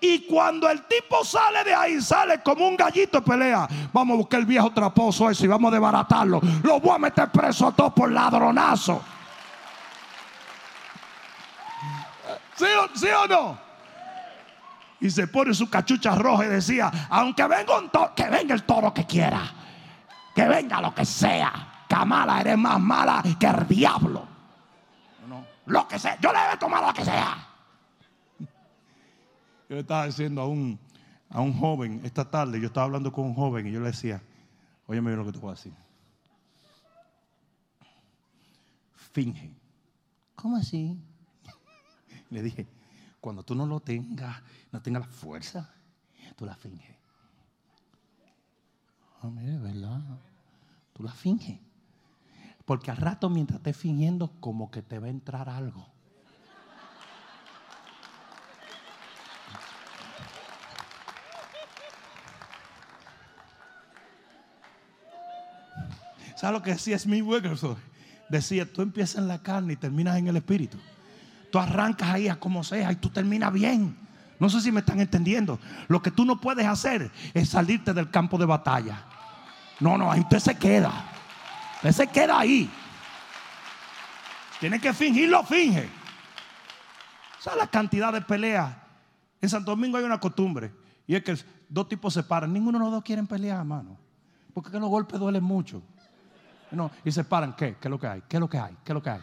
Speaker 2: Y cuando el tipo sale de ahí, sale como un gallito pelea. Vamos a buscar el viejo traposo ese y vamos a desbaratarlo. Lo voy a meter preso a todos por ladronazo. ¿Sí o, ¿Sí o no? Y se pone su cachucha roja y decía, aunque venga un toro, que venga el toro que quiera. Que venga lo que sea. Kamala, eres más mala que el diablo. Lo que sea. Yo le debo tomar lo que sea. Yo le estaba diciendo a un, a un joven esta tarde, yo estaba hablando con un joven y yo le decía, oye, mira lo que te voy a decir. Finge. ¿Cómo así? Le dije, cuando tú no lo tengas, no tengas la fuerza, tú la finges. Ah, mire, ¿verdad? Tú la finges. Porque al rato mientras estés fingiendo, como que te va a entrar algo. ¿Sabes lo que decía Smith Wigglesworth? Decía, tú empiezas en la carne y terminas en el espíritu. Tú arrancas ahí a como sea y tú terminas bien. No sé si me están entendiendo. Lo que tú no puedes hacer es salirte del campo de batalla. No, no, ahí usted se queda. Usted se queda ahí. Tiene que fingirlo, finge. ¿Sabes la cantidad de peleas? En Santo Domingo hay una costumbre. Y es que dos tipos se paran. Ninguno de los dos quieren pelear, hermano. Porque los golpes duelen mucho. No, y se paran. ¿Qué? ¿Qué es lo que hay? ¿Qué es lo que hay? ¿Qué es lo que hay?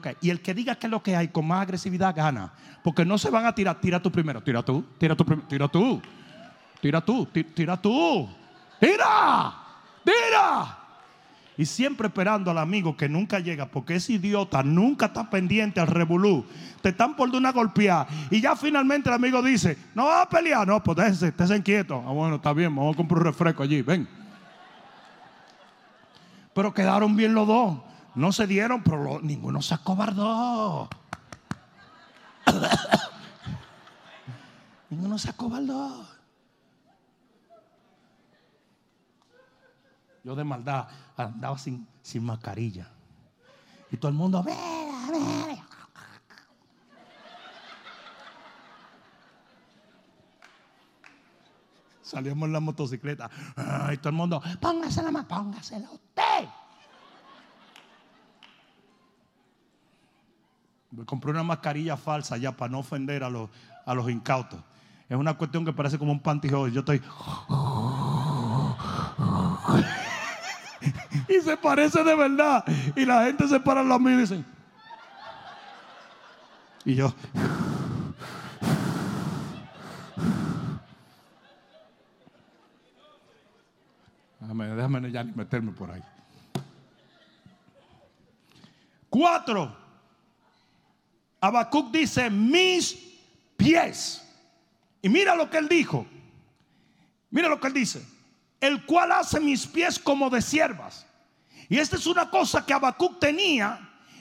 Speaker 2: ¿Qué es? Y el que diga qué es lo que hay con más agresividad gana. Porque no se van a tirar. Tira tú primero. Tira tú. Tira tú. Tira tú. Tira tú. Tira tú. Tira. Tira. Y siempre esperando al amigo que nunca llega, porque ese idiota nunca está pendiente al revolú. Te están por una golpeada. Y ya finalmente el amigo dice: No va a pelear. No, pues déjense, esténse quietos. Ah, bueno, está bien, vamos a comprar un refresco allí. Ven. Pero quedaron bien los dos. No se dieron, pero lo- ninguno se acobardó. [coughs] ninguno se acobardó. Yo de maldad andaba sin, sin mascarilla. Y todo el mundo, "Mira, mira". Salíamos en la motocicleta. Y todo el mundo, póngasela más, póngasela usted. Compré una mascarilla falsa ya para no ofender a los, a los incautos. Es una cuestión que parece como un pantyhose. Yo estoy. [laughs] y se parece de verdad. Y la gente se para en la mía y dicen. Y yo. Déjame, déjame ya ni meterme por ahí. Cuatro. Habacuc dice, mis pies. Y mira lo que él dijo. Mira lo que él dice. El cual hace mis pies como de siervas. Y esta es una cosa que Habacuc tenía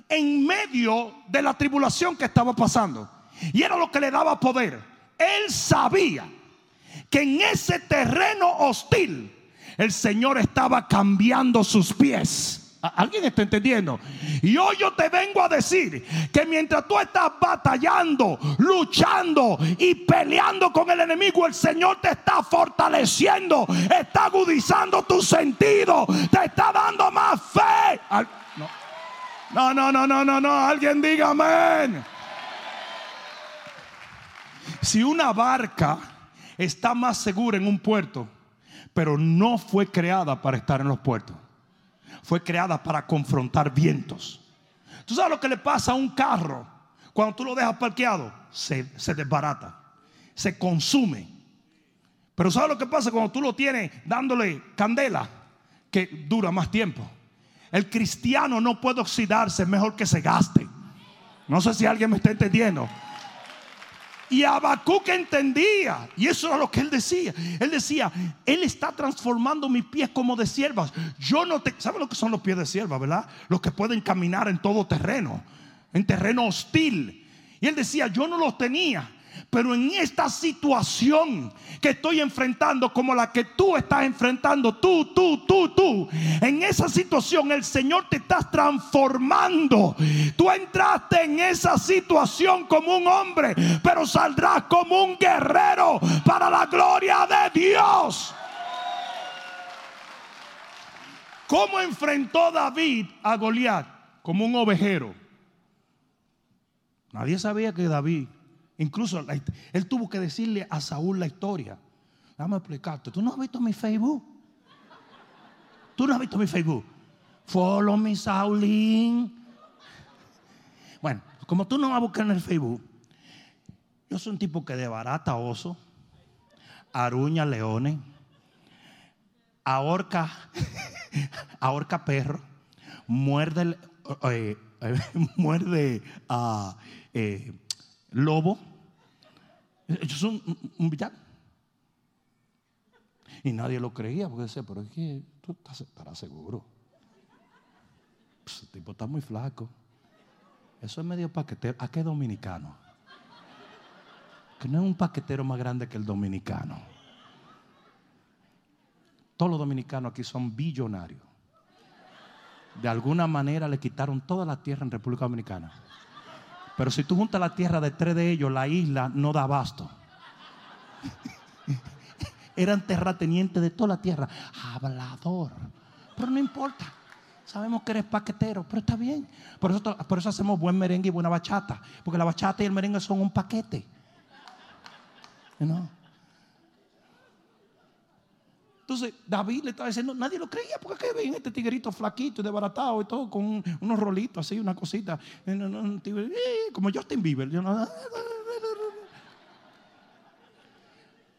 Speaker 2: en medio de la tribulación que estaba pasando. Y era lo que le daba poder. Él sabía que en ese terreno hostil el Señor estaba cambiando sus pies. ¿A- ¿Alguien está entendiendo? Y hoy yo te vengo a decir que mientras tú estás batallando, luchando y peleando con el enemigo, el Señor te está fortaleciendo, está agudizando tu sentido, te está dando más fe. No, no, no, no, no, no. Alguien diga amén. Si una barca está más segura en un puerto, pero no fue creada para estar en los puertos, fue creada para confrontar vientos. ¿Tú sabes lo que le pasa a un carro cuando tú lo dejas parqueado? Se, se desbarata, se consume. Pero ¿sabes lo que pasa cuando tú lo tienes dándole candela? Que dura más tiempo. El cristiano no puede oxidarse, es mejor que se gaste. No sé si alguien me está entendiendo. Y Habacuc entendía, y eso era lo que él decía. Él decía, Él está transformando mis pies como de siervas. Yo no te. ¿Sabe lo que son los pies de sierva, verdad? Los que pueden caminar en todo terreno, en terreno hostil. Y él decía, yo no los tenía, Pero en esta situación que estoy enfrentando, como la que tú estás enfrentando, tú, tú, tú, tú, en esa situación el Señor te está transformando. Tú entraste en esa situación como un hombre, pero saldrás como un guerrero para la gloria de Dios. ¿Cómo enfrentó David a Goliat? Como un ovejero. Nadie sabía que David Incluso él tuvo que decirle a Saúl la historia. Dame explicarte. ¿Tú no has visto mi Facebook? ¿Tú no has visto mi Facebook? Follow me, Saulín. Bueno, como tú no vas a buscar en el Facebook, yo soy un tipo que de barata oso, aruña leones, ahorca, [laughs] ahorca perro, muerde, eh, [laughs] muerde a eh, lobo. Ellos son un, villano. Y nadie lo creía porque decía, pero es que tú estás, estarás seguro. Pues, el tipo está muy flaco. Eso es medio paquetero. ¿A qué dominicano? Que no es un paquetero más grande que el dominicano. Todos los dominicanos aquí son billonarios. De alguna manera le quitaron toda la tierra en República Dominicana. Pero si tú juntas la tierra de tres de ellos, la isla no da abasto. [laughs] Eran terratenientes de toda la tierra. Hablador. Pero no importa. Sabemos que eres paquetero, pero está bien. Por eso, por eso hacemos buen merengue y buena bachata. Porque la bachata y el merengue son un paquete. ¿No? Entonces David le estaba diciendo, nadie lo creía, porque ven este tiguerito flaquito desbaratado y todo, con unos rolitos así, una cosita, eh, como Justin Bieber.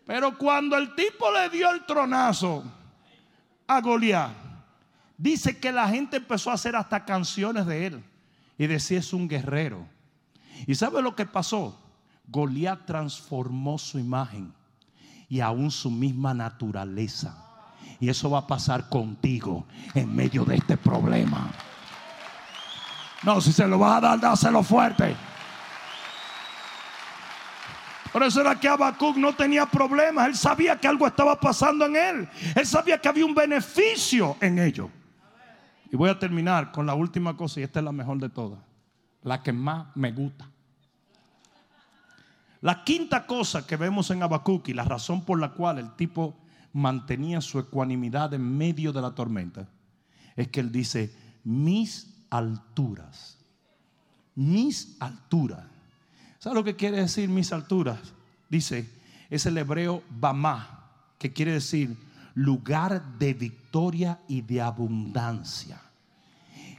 Speaker 2: Pero cuando el tipo le dio el tronazo a Goliat, dice que la gente empezó a hacer hasta canciones de él y decía es un guerrero. ¿Y sabe lo que pasó? Goliat transformó su imagen y aún su misma naturaleza. Y eso va a pasar contigo en medio de este problema. No, si se lo vas a dar, dáselo fuerte. Por eso era que Habacuc no tenía problemas. Él sabía que algo estaba pasando en él. Él sabía que había un beneficio en ello. Y voy a terminar con la última cosa, y esta es la mejor de todas. La que más me gusta. La quinta cosa que vemos en Habacuc y la razón por la cual el tipo mantenía su ecuanimidad en medio de la tormenta es que él dice, mis alturas, mis alturas. ¿Sabe lo que quiere decir mis alturas? Dice, es el hebreo Bamá, que quiere decir lugar de victoria y de abundancia.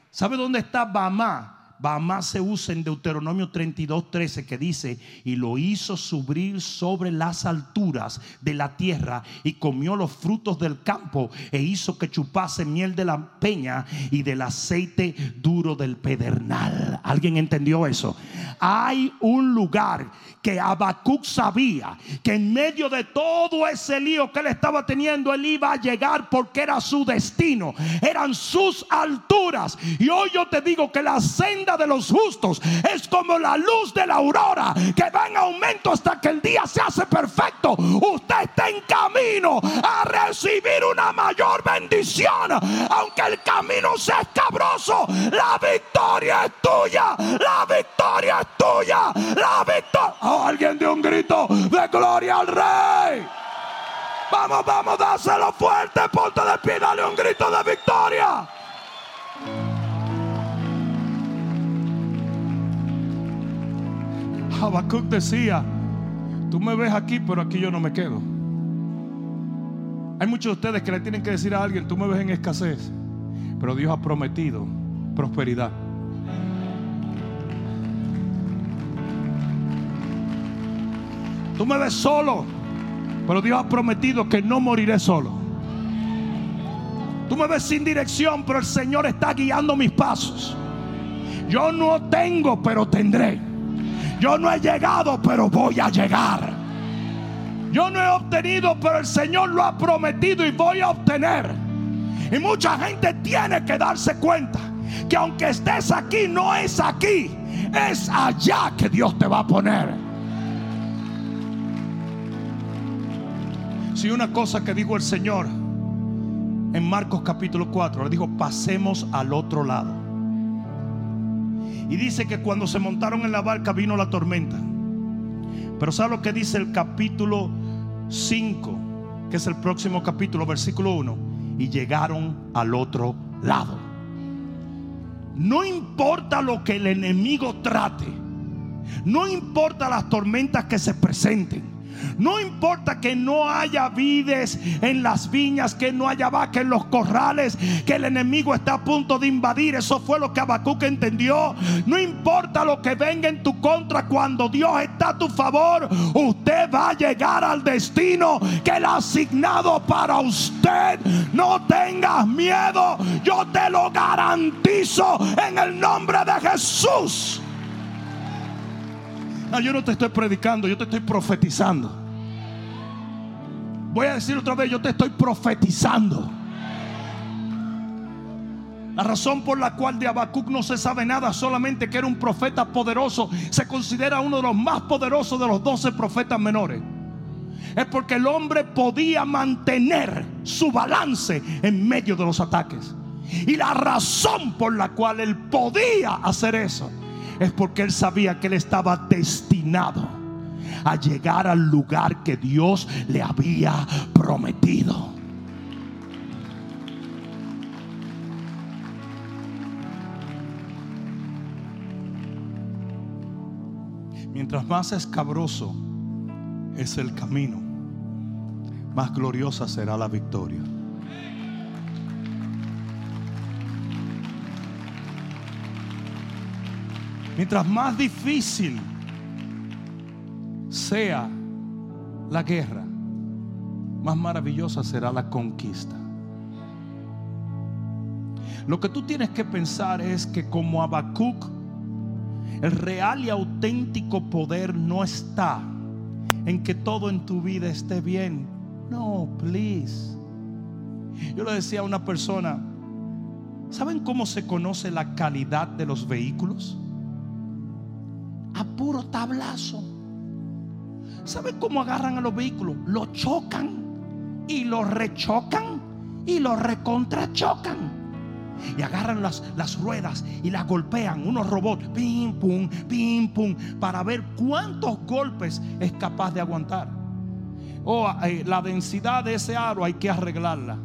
Speaker 2: ¿Sabe dónde está Bamá? Más se usa en Deuteronomio 32, 13 que dice, y lo hizo subir sobre las alturas de la tierra y comió los frutos del campo e hizo que chupase miel de la peña y del aceite duro del pedernal. ¿Alguien entendió eso? Hay un lugar que Habacuc sabía que en medio de todo ese lío que él estaba teniendo, él iba a llegar porque era su destino, eran sus alturas. Y hoy yo te digo que la senda de los justos es como la luz de la aurora que va en aumento hasta que el día se hace perfecto. Usted está en camino a recibir una mayor bendición, aunque el camino sea escabroso. La victoria es tuya, la victoria es tuya, la victoria. Oh, alguien dio un grito de gloria al Rey. Vamos, vamos, dáselo fuerte, ponte de pie, dale un grito de victoria. Habacuc decía, tú me ves aquí, pero aquí yo no me quedo. Hay muchos de ustedes que le tienen que decir a alguien, tú me ves en escasez, pero Dios ha prometido prosperidad. Tú me ves solo, pero Dios ha prometido que no moriré solo. Tú me ves sin dirección, pero el Señor está guiando mis pasos. Yo no tengo, pero tendré. Yo no he llegado, pero voy a llegar. Yo no he obtenido, pero el Señor lo ha prometido y voy a obtener. Y mucha gente tiene que darse cuenta que aunque estés aquí, no es aquí, es allá que Dios te va a poner. Si sí, una cosa que dijo el Señor en Marcos capítulo 4, le dijo, pasemos al otro lado. Y dice que cuando se montaron en la barca vino la tormenta. Pero ¿sabe lo que dice el capítulo 5? Que es el próximo capítulo, versículo 1. Y llegaron al otro lado. No importa lo que el enemigo trate. No importa las tormentas que se presenten. No importa que no haya vides en las viñas, que no haya vaca en los corrales, que el enemigo está a punto de invadir. Eso fue lo que Habacuc entendió. No importa lo que venga en tu contra, cuando Dios está a tu favor, usted va a llegar al destino que él ha asignado para usted. No tengas miedo, yo te lo garantizo en el nombre de Jesús. No, yo no te estoy predicando, yo te estoy profetizando. Voy a decir otra vez, yo te estoy profetizando. La razón por la cual de Habacuc no se sabe nada, solamente que era un profeta poderoso, se considera uno de los más poderosos de los doce profetas menores. Es porque el hombre podía mantener su balance en medio de los ataques. Y la razón por la cual él podía hacer eso es porque él sabía que él estaba destinado a llegar al lugar que Dios le había prometido. Mientras más escabroso es el camino, más gloriosa será la victoria. Mientras más difícil sea la guerra, más maravillosa será la conquista. Lo que tú tienes que pensar es que como Habacuc, el real y auténtico poder no está en que todo en tu vida esté bien. No, please. Yo le decía a una persona, ¿saben cómo se conoce la calidad de los vehículos? A puro tablazo. ¿Sabe cómo agarran a los vehículos? Lo chocan y lo rechocan y lo recontrachocan. Y agarran las, ruedas y las golpean, unos robots, pim, pum, pim, pum, para ver cuántos golpes es capaz de aguantar. O oh, la densidad de ese aro hay que arreglarla,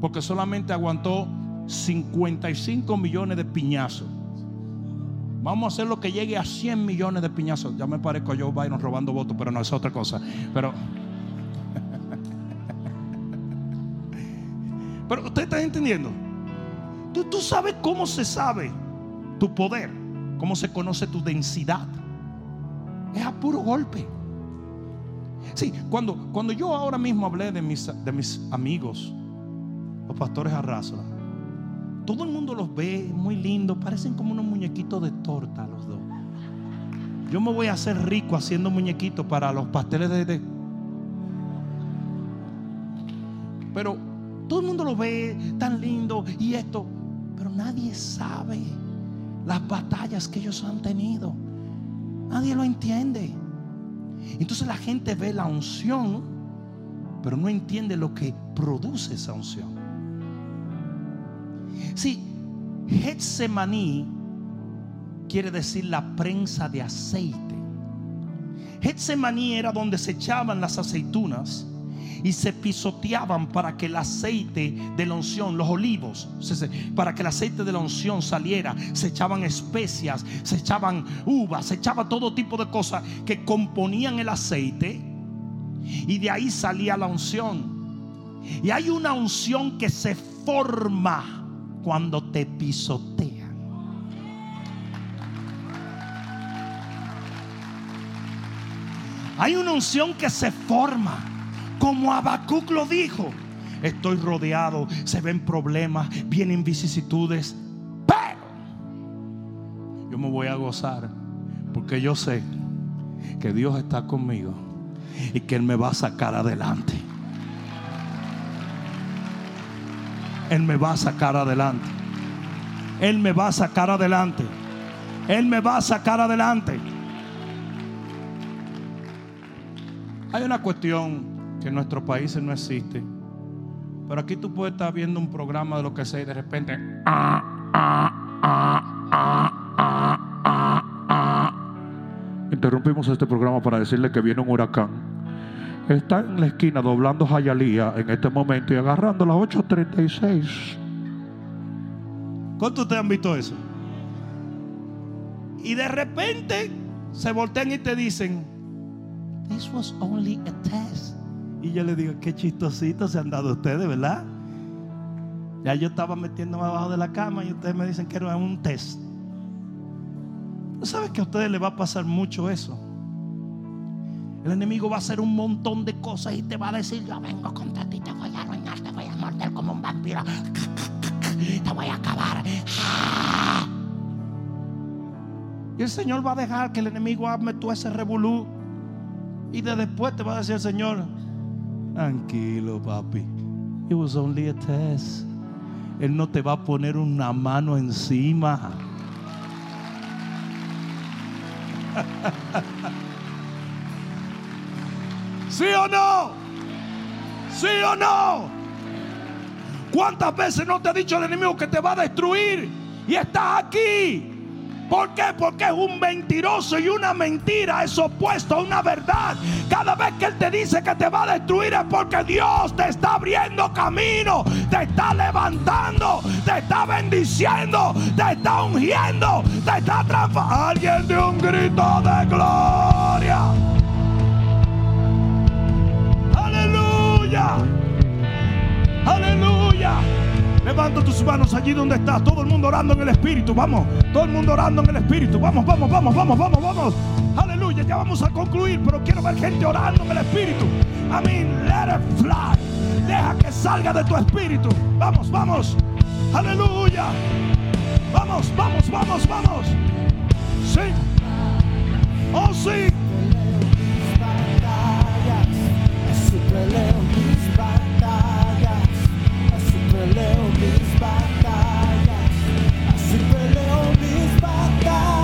Speaker 2: porque solamente aguantó 55 millones de piñazos. Vamos a hacer lo que llegue a 100 millones de piñazos. Ya me parezco a Joe Biden robando votos, pero no es otra cosa. Pero, [laughs] pero usted está entendiendo. Tú, tú sabes cómo se sabe tu poder, cómo se conoce tu densidad. Es a puro golpe. Sí, cuando, cuando yo ahora mismo hablé de mis, de mis amigos, los pastores Arrasla, todo el mundo los ve muy lindos, parecen como unos muñequitos de torta los dos. Yo me voy a hacer rico haciendo muñequitos para los pasteles de, Pero todo el mundo los ve tan lindo y esto, pero nadie sabe las batallas que ellos han tenido. Nadie lo entiende. Entonces la gente ve la unción, pero no entiende lo que produce esa unción. Si Getsemaní quiere decir la prensa de aceite. Getsemaní era donde se echaban las aceitunas y se pisoteaban para que el aceite de la unción, los olivos, para que el aceite de la unción saliera, se echaban especias, se echaban uvas, se echaba todo tipo de cosas que componían el aceite y de ahí salía la unción. Y hay una unción que se forma cuando te pisotean. Hay una unción que se forma, como Habacuc lo dijo. Estoy rodeado, se ven problemas, vienen vicisitudes, pero yo me voy a gozar porque yo sé que Dios está conmigo y que Él me va a sacar adelante. Él me va a sacar adelante. Él me va a sacar adelante. Él me va a sacar adelante. Hay una cuestión que en nuestros países no existe. Pero aquí tú puedes estar viendo un programa de lo que sea y de repente. Interrumpimos este programa para decirle que viene un huracán. Está en la esquina doblando Jayalía en este momento y agarrando las 8.36. ¿Cuántos ustedes han visto eso? Y de repente se voltean y te dicen, This was only a test. Y yo le digo, qué chistositos se han dado ustedes, ¿verdad? Ya yo estaba metiéndome abajo de la cama y ustedes me dicen que era un test. ¿No sabes que a ustedes les va a pasar mucho eso? El enemigo va a hacer un montón de cosas y te va a decir, yo vengo contra ti, te voy a arruinar, te voy a morder como un vampiro, te voy a acabar. Y el Señor va a dejar que el enemigo arme todo ese revolú. Y de después te va a decir el Señor, tranquilo papi, it was only a test. Él no te va a poner una mano encima. [laughs] ¿Sí o no? ¿Sí o no? ¿Cuántas veces no te ha dicho el enemigo que te va a destruir? Y estás aquí. ¿Por qué? Porque es un mentiroso y una mentira es opuesto a una verdad. Cada vez que Él te dice que te va a destruir es porque Dios te está abriendo camino, te está levantando, te está bendiciendo, te está ungiendo, te está transformando. Alguien de un grito de gloria. Aleluya. Aleluya. Levanta tus manos allí donde estás. Todo el mundo orando en el Espíritu. Vamos. Todo el mundo orando en el Espíritu. Vamos, vamos, vamos, vamos, vamos, vamos. Aleluya. Ya vamos a concluir. Pero quiero ver gente orando en el Espíritu. Mean, let it fly. Deja que salga de tu espíritu. Vamos, vamos. Aleluya. Vamos, vamos, vamos, vamos. Sí. Oh, sí.
Speaker 3: Peleo mis batallas, así peleo mis batallas, así peleo mis batallas,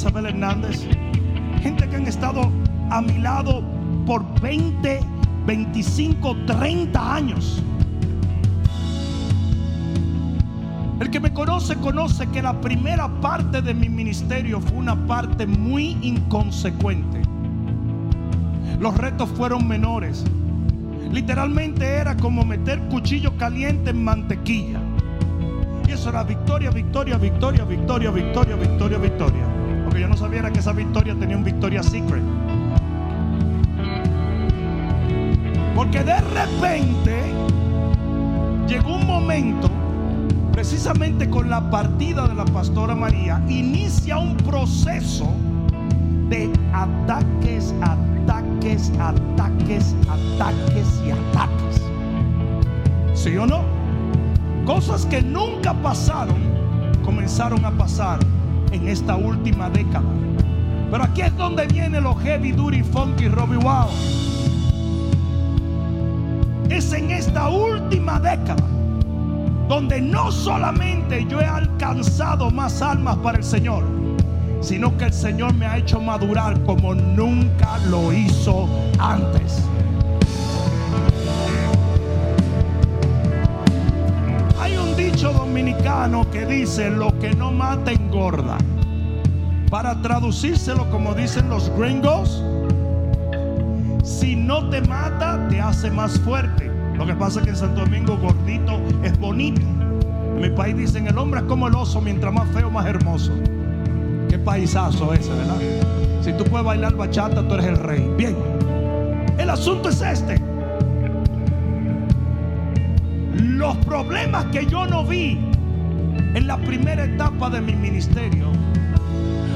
Speaker 2: Isabel Hernández, gente que han estado a mi lado por 20, 25, 30 años. El que me conoce conoce que la primera parte de mi ministerio fue una parte muy inconsecuente. Los retos fueron menores. Literalmente era como meter cuchillo caliente en mantequilla. Y eso era victoria, victoria, victoria, victoria, victoria, victoria, victoria. Porque yo no sabía que esa victoria tenía un Victoria Secret. Porque de repente llegó un momento, precisamente con la partida de la pastora María, inicia un proceso de ataques, ataques, ataques, ataques y ataques. ¿Sí o no? Cosas que nunca pasaron comenzaron a pasar en esta última década. Pero aquí es donde viene lo heavy, duty, funky, Robbie Wow. Es en esta última década donde no solamente yo he alcanzado más almas para el Señor, sino que el Señor me ha hecho madurar como nunca lo hizo antes. Que dice, lo que no mata engorda. Para traducírselo como dicen los gringos, si no te mata, te hace más fuerte. Lo que pasa es que en Santo Domingo gordito es bonito. En mi país dicen, el hombre es como el oso, mientras más feo, más hermoso. Qué paisazo ese, ¿verdad? Si tú puedes bailar bachata, tú eres el rey. Bien, el asunto es este. Los problemas que yo no vi en la primera etapa de mi ministerio,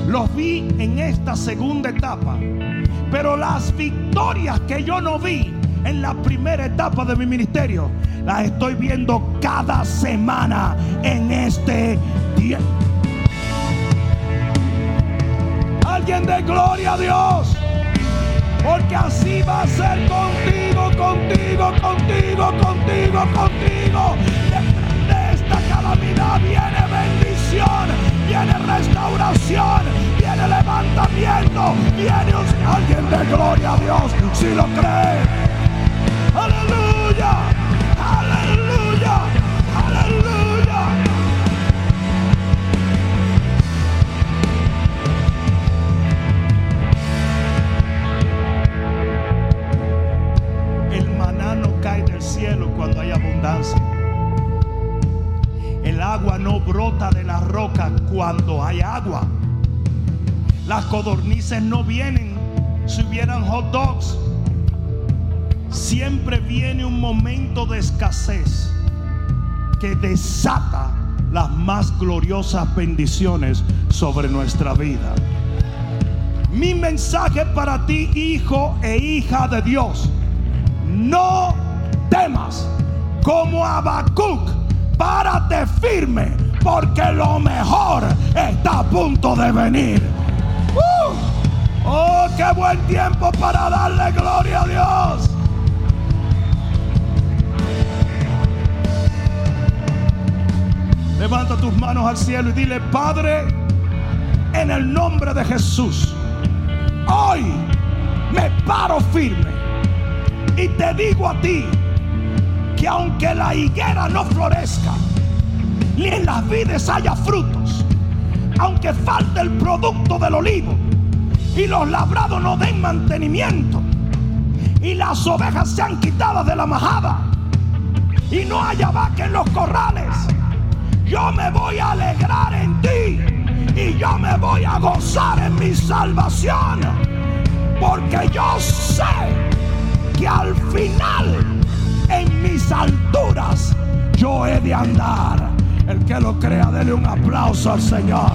Speaker 2: los vi en esta segunda etapa. Pero las victorias que yo no vi en la primera etapa de mi ministerio, las estoy viendo cada semana en este día. Alguien de gloria a Dios. Porque así va a ser contigo, contigo, contigo, contigo, contigo. Viene bendición, viene restauración, viene levantamiento, viene alguien de gloria a Dios. Si lo cree. Aleluya, aleluya, aleluya. El maná no cae del cielo cuando hay abundancia. El agua no brota de la roca cuando hay agua. Las codornices no vienen si hubieran hot dogs. Siempre viene un momento de escasez que desata las más gloriosas bendiciones sobre nuestra vida. Mi mensaje para ti, hijo e hija de Dios, no temas como Habacuc, párate firme, porque lo mejor está a punto de venir. ¡Uh! Oh, qué buen tiempo para darle gloria a Dios. Levanta tus manos al cielo y dile, Padre, en el nombre de Jesús, hoy me paro firme y te digo a ti que aunque la higuera no florezca, ni en las vides haya frutos, aunque falte el producto del olivo y los labrados no den mantenimiento y las ovejas sean quitadas de la majada y no haya vaca en los corrales, yo me voy a alegrar en ti y yo me voy a gozar en mi salvación, porque yo sé que al final en mis alturas yo he de andar. El que lo crea, dele un aplauso al Señor.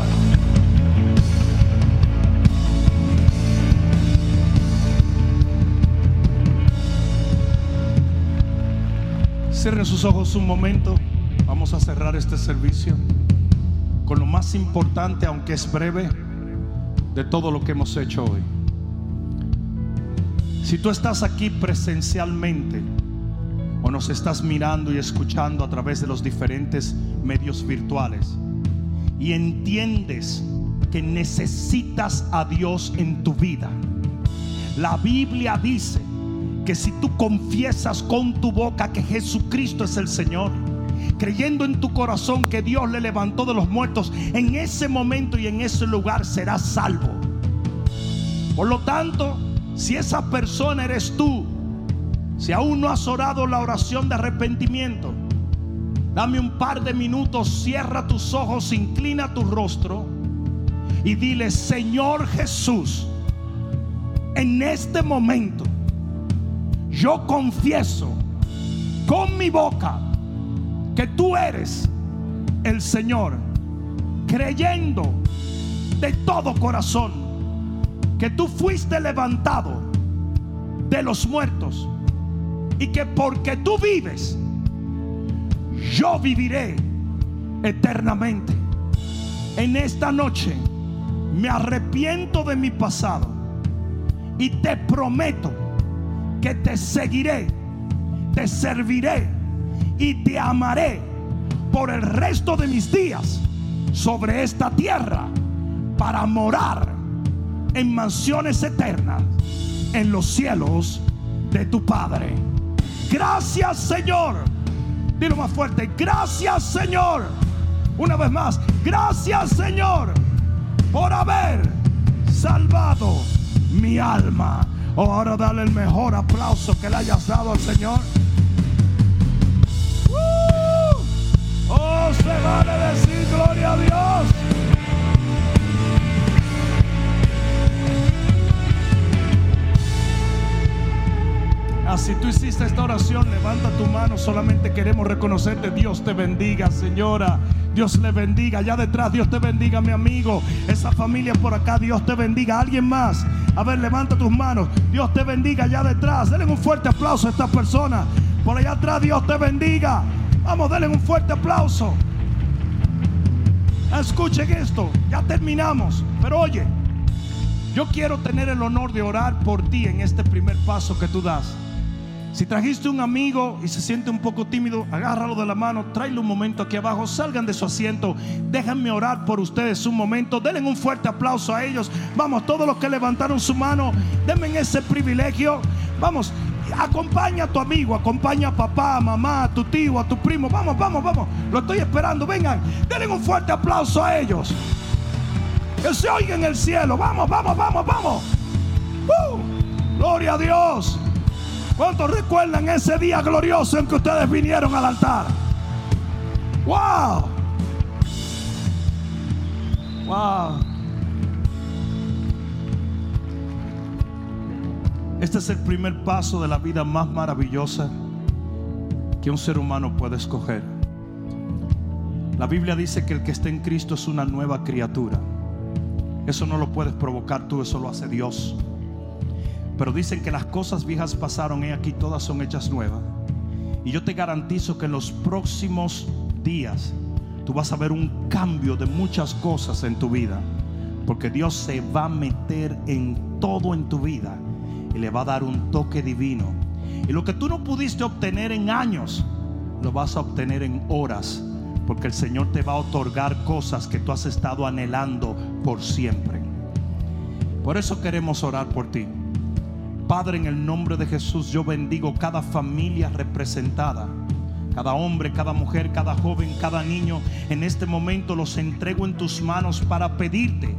Speaker 2: Cierren sus ojos un momento. Vamos a cerrar este servicio con lo más importante, aunque es breve, de todo lo que hemos hecho hoy. Si tú estás aquí presencialmente o nos estás mirando y escuchando a través de los diferentes medios virtuales y entiendes que necesitas a Dios en tu vida, la Biblia dice que si tú confiesas con tu boca que Jesucristo es el Señor, creyendo en tu corazón que Dios le levantó de los muertos, en ese momento y en ese lugar serás salvo. Por lo tanto, si esa persona eres tú, si aún no has orado la oración de arrepentimiento, Dame un par de minutos, cierra tus ojos, inclina tu rostro y dile, Señor Jesús, en este momento yo confieso con mi boca que tú eres el Señor, creyendo de todo corazón que tú fuiste levantado de los muertos y que porque tú vives, yo viviré eternamente. En esta noche me arrepiento de mi pasado y te prometo que te seguiré, te serviré y te amaré por el resto de mis días sobre esta tierra para morar en mansiones eternas en los cielos de tu Padre. Gracias Señor. Dilo más fuerte. Gracias Señor. Una vez más. Gracias Señor por haber salvado mi alma. Oh, ahora dale el mejor aplauso que le hayas dado al Señor. Hiciste esta oración, levanta tu mano. Solamente queremos reconocerte. Dios te bendiga, señora. Dios le bendiga. Allá detrás, Dios te bendiga, mi amigo. Esa familia por acá, Dios te bendiga. Alguien más. A ver, levanta tus manos. Dios te bendiga allá detrás. Denle un fuerte aplauso a estas personas. Por allá atrás, Dios te bendiga. Vamos, denle un fuerte aplauso. Escuchen esto. Ya terminamos. Pero oye, yo quiero tener el honor de orar por ti en este primer paso que tú das. Si trajiste un amigo y se siente un poco tímido, agárralo de la mano, tráelo un momento aquí abajo, salgan de su asiento, déjenme orar por ustedes un momento, denle un fuerte aplauso a ellos. Vamos, todos los que levantaron su mano, denme ese privilegio. Vamos, acompaña a tu amigo, acompaña a papá, mamá, a tu tío, a tu primo. Vamos, vamos, vamos. Lo estoy esperando. Vengan, denle un fuerte aplauso a ellos. Que se oiga en el cielo. Vamos, vamos, vamos, vamos. ¡Uh! Gloria a Dios. ¿Cuántos recuerdan ese día glorioso en que ustedes vinieron al altar? ¡Wow! ¡Wow! Este es el primer paso de la vida más maravillosa que un ser humano puede escoger. La Biblia dice que el que está en Cristo es una nueva criatura. Eso no lo puedes provocar tú, eso lo hace Dios. Pero dicen que las cosas viejas pasaron y aquí todas son hechas nuevas. Y yo te garantizo que en los próximos días tú vas a ver un cambio de muchas cosas en tu vida. Porque Dios se va a meter en todo en tu vida y le va a dar un toque divino. Y lo que tú no pudiste obtener en años, lo vas a obtener en horas. Porque el Señor te va a otorgar cosas que tú has estado anhelando por siempre. Por eso queremos orar por ti. Padre, en el nombre de Jesús, yo bendigo cada familia representada. Cada hombre, cada mujer, cada joven, cada niño, en este momento los entrego en tus manos para pedirte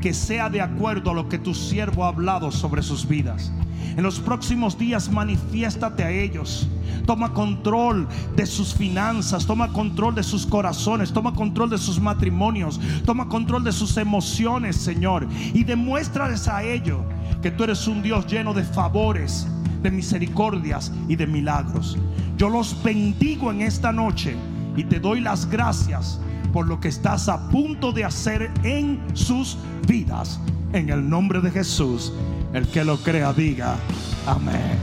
Speaker 2: que sea de acuerdo a lo que tu siervo ha hablado sobre sus vidas. En los próximos días manifiéstate a ellos. Toma control de sus finanzas, toma control de sus corazones, toma control de sus matrimonios, toma control de sus emociones, Señor. Y demuéstrales a ellos que tú eres un Dios lleno de favores, de misericordias y de milagros. Yo los bendigo en esta noche y te doy las gracias por lo que estás a punto de hacer en sus vidas. En el nombre de Jesús, el que lo crea diga amén.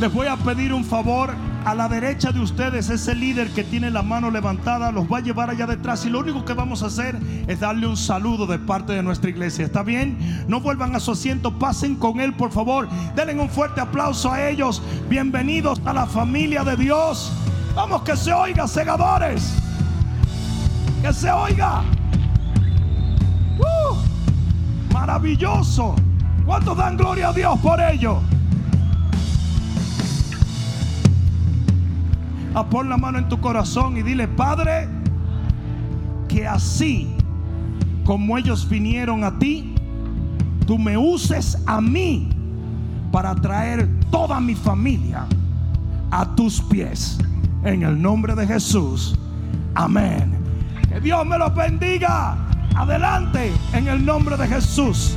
Speaker 2: Les voy a pedir un favor a la derecha de ustedes, ese líder que tiene la mano levantada, los va a llevar allá detrás y lo único que vamos a hacer es darle un saludo de parte de nuestra iglesia. ¿Está bien? No vuelvan a su asiento, pasen con él, por favor. Denle un fuerte aplauso a ellos. Bienvenidos a la familia de Dios. Vamos, que se oiga, segadores. Que se oiga. ¡Uh! maravilloso. ¿Cuántos dan gloria a Dios por ello? A pon la mano en tu corazón y dile, Padre, que así como ellos vinieron a ti, tú me uses a mí para traer toda mi familia a tus pies. En el nombre de Jesús. Amén. Que Dios me los bendiga. Adelante en el nombre de Jesús.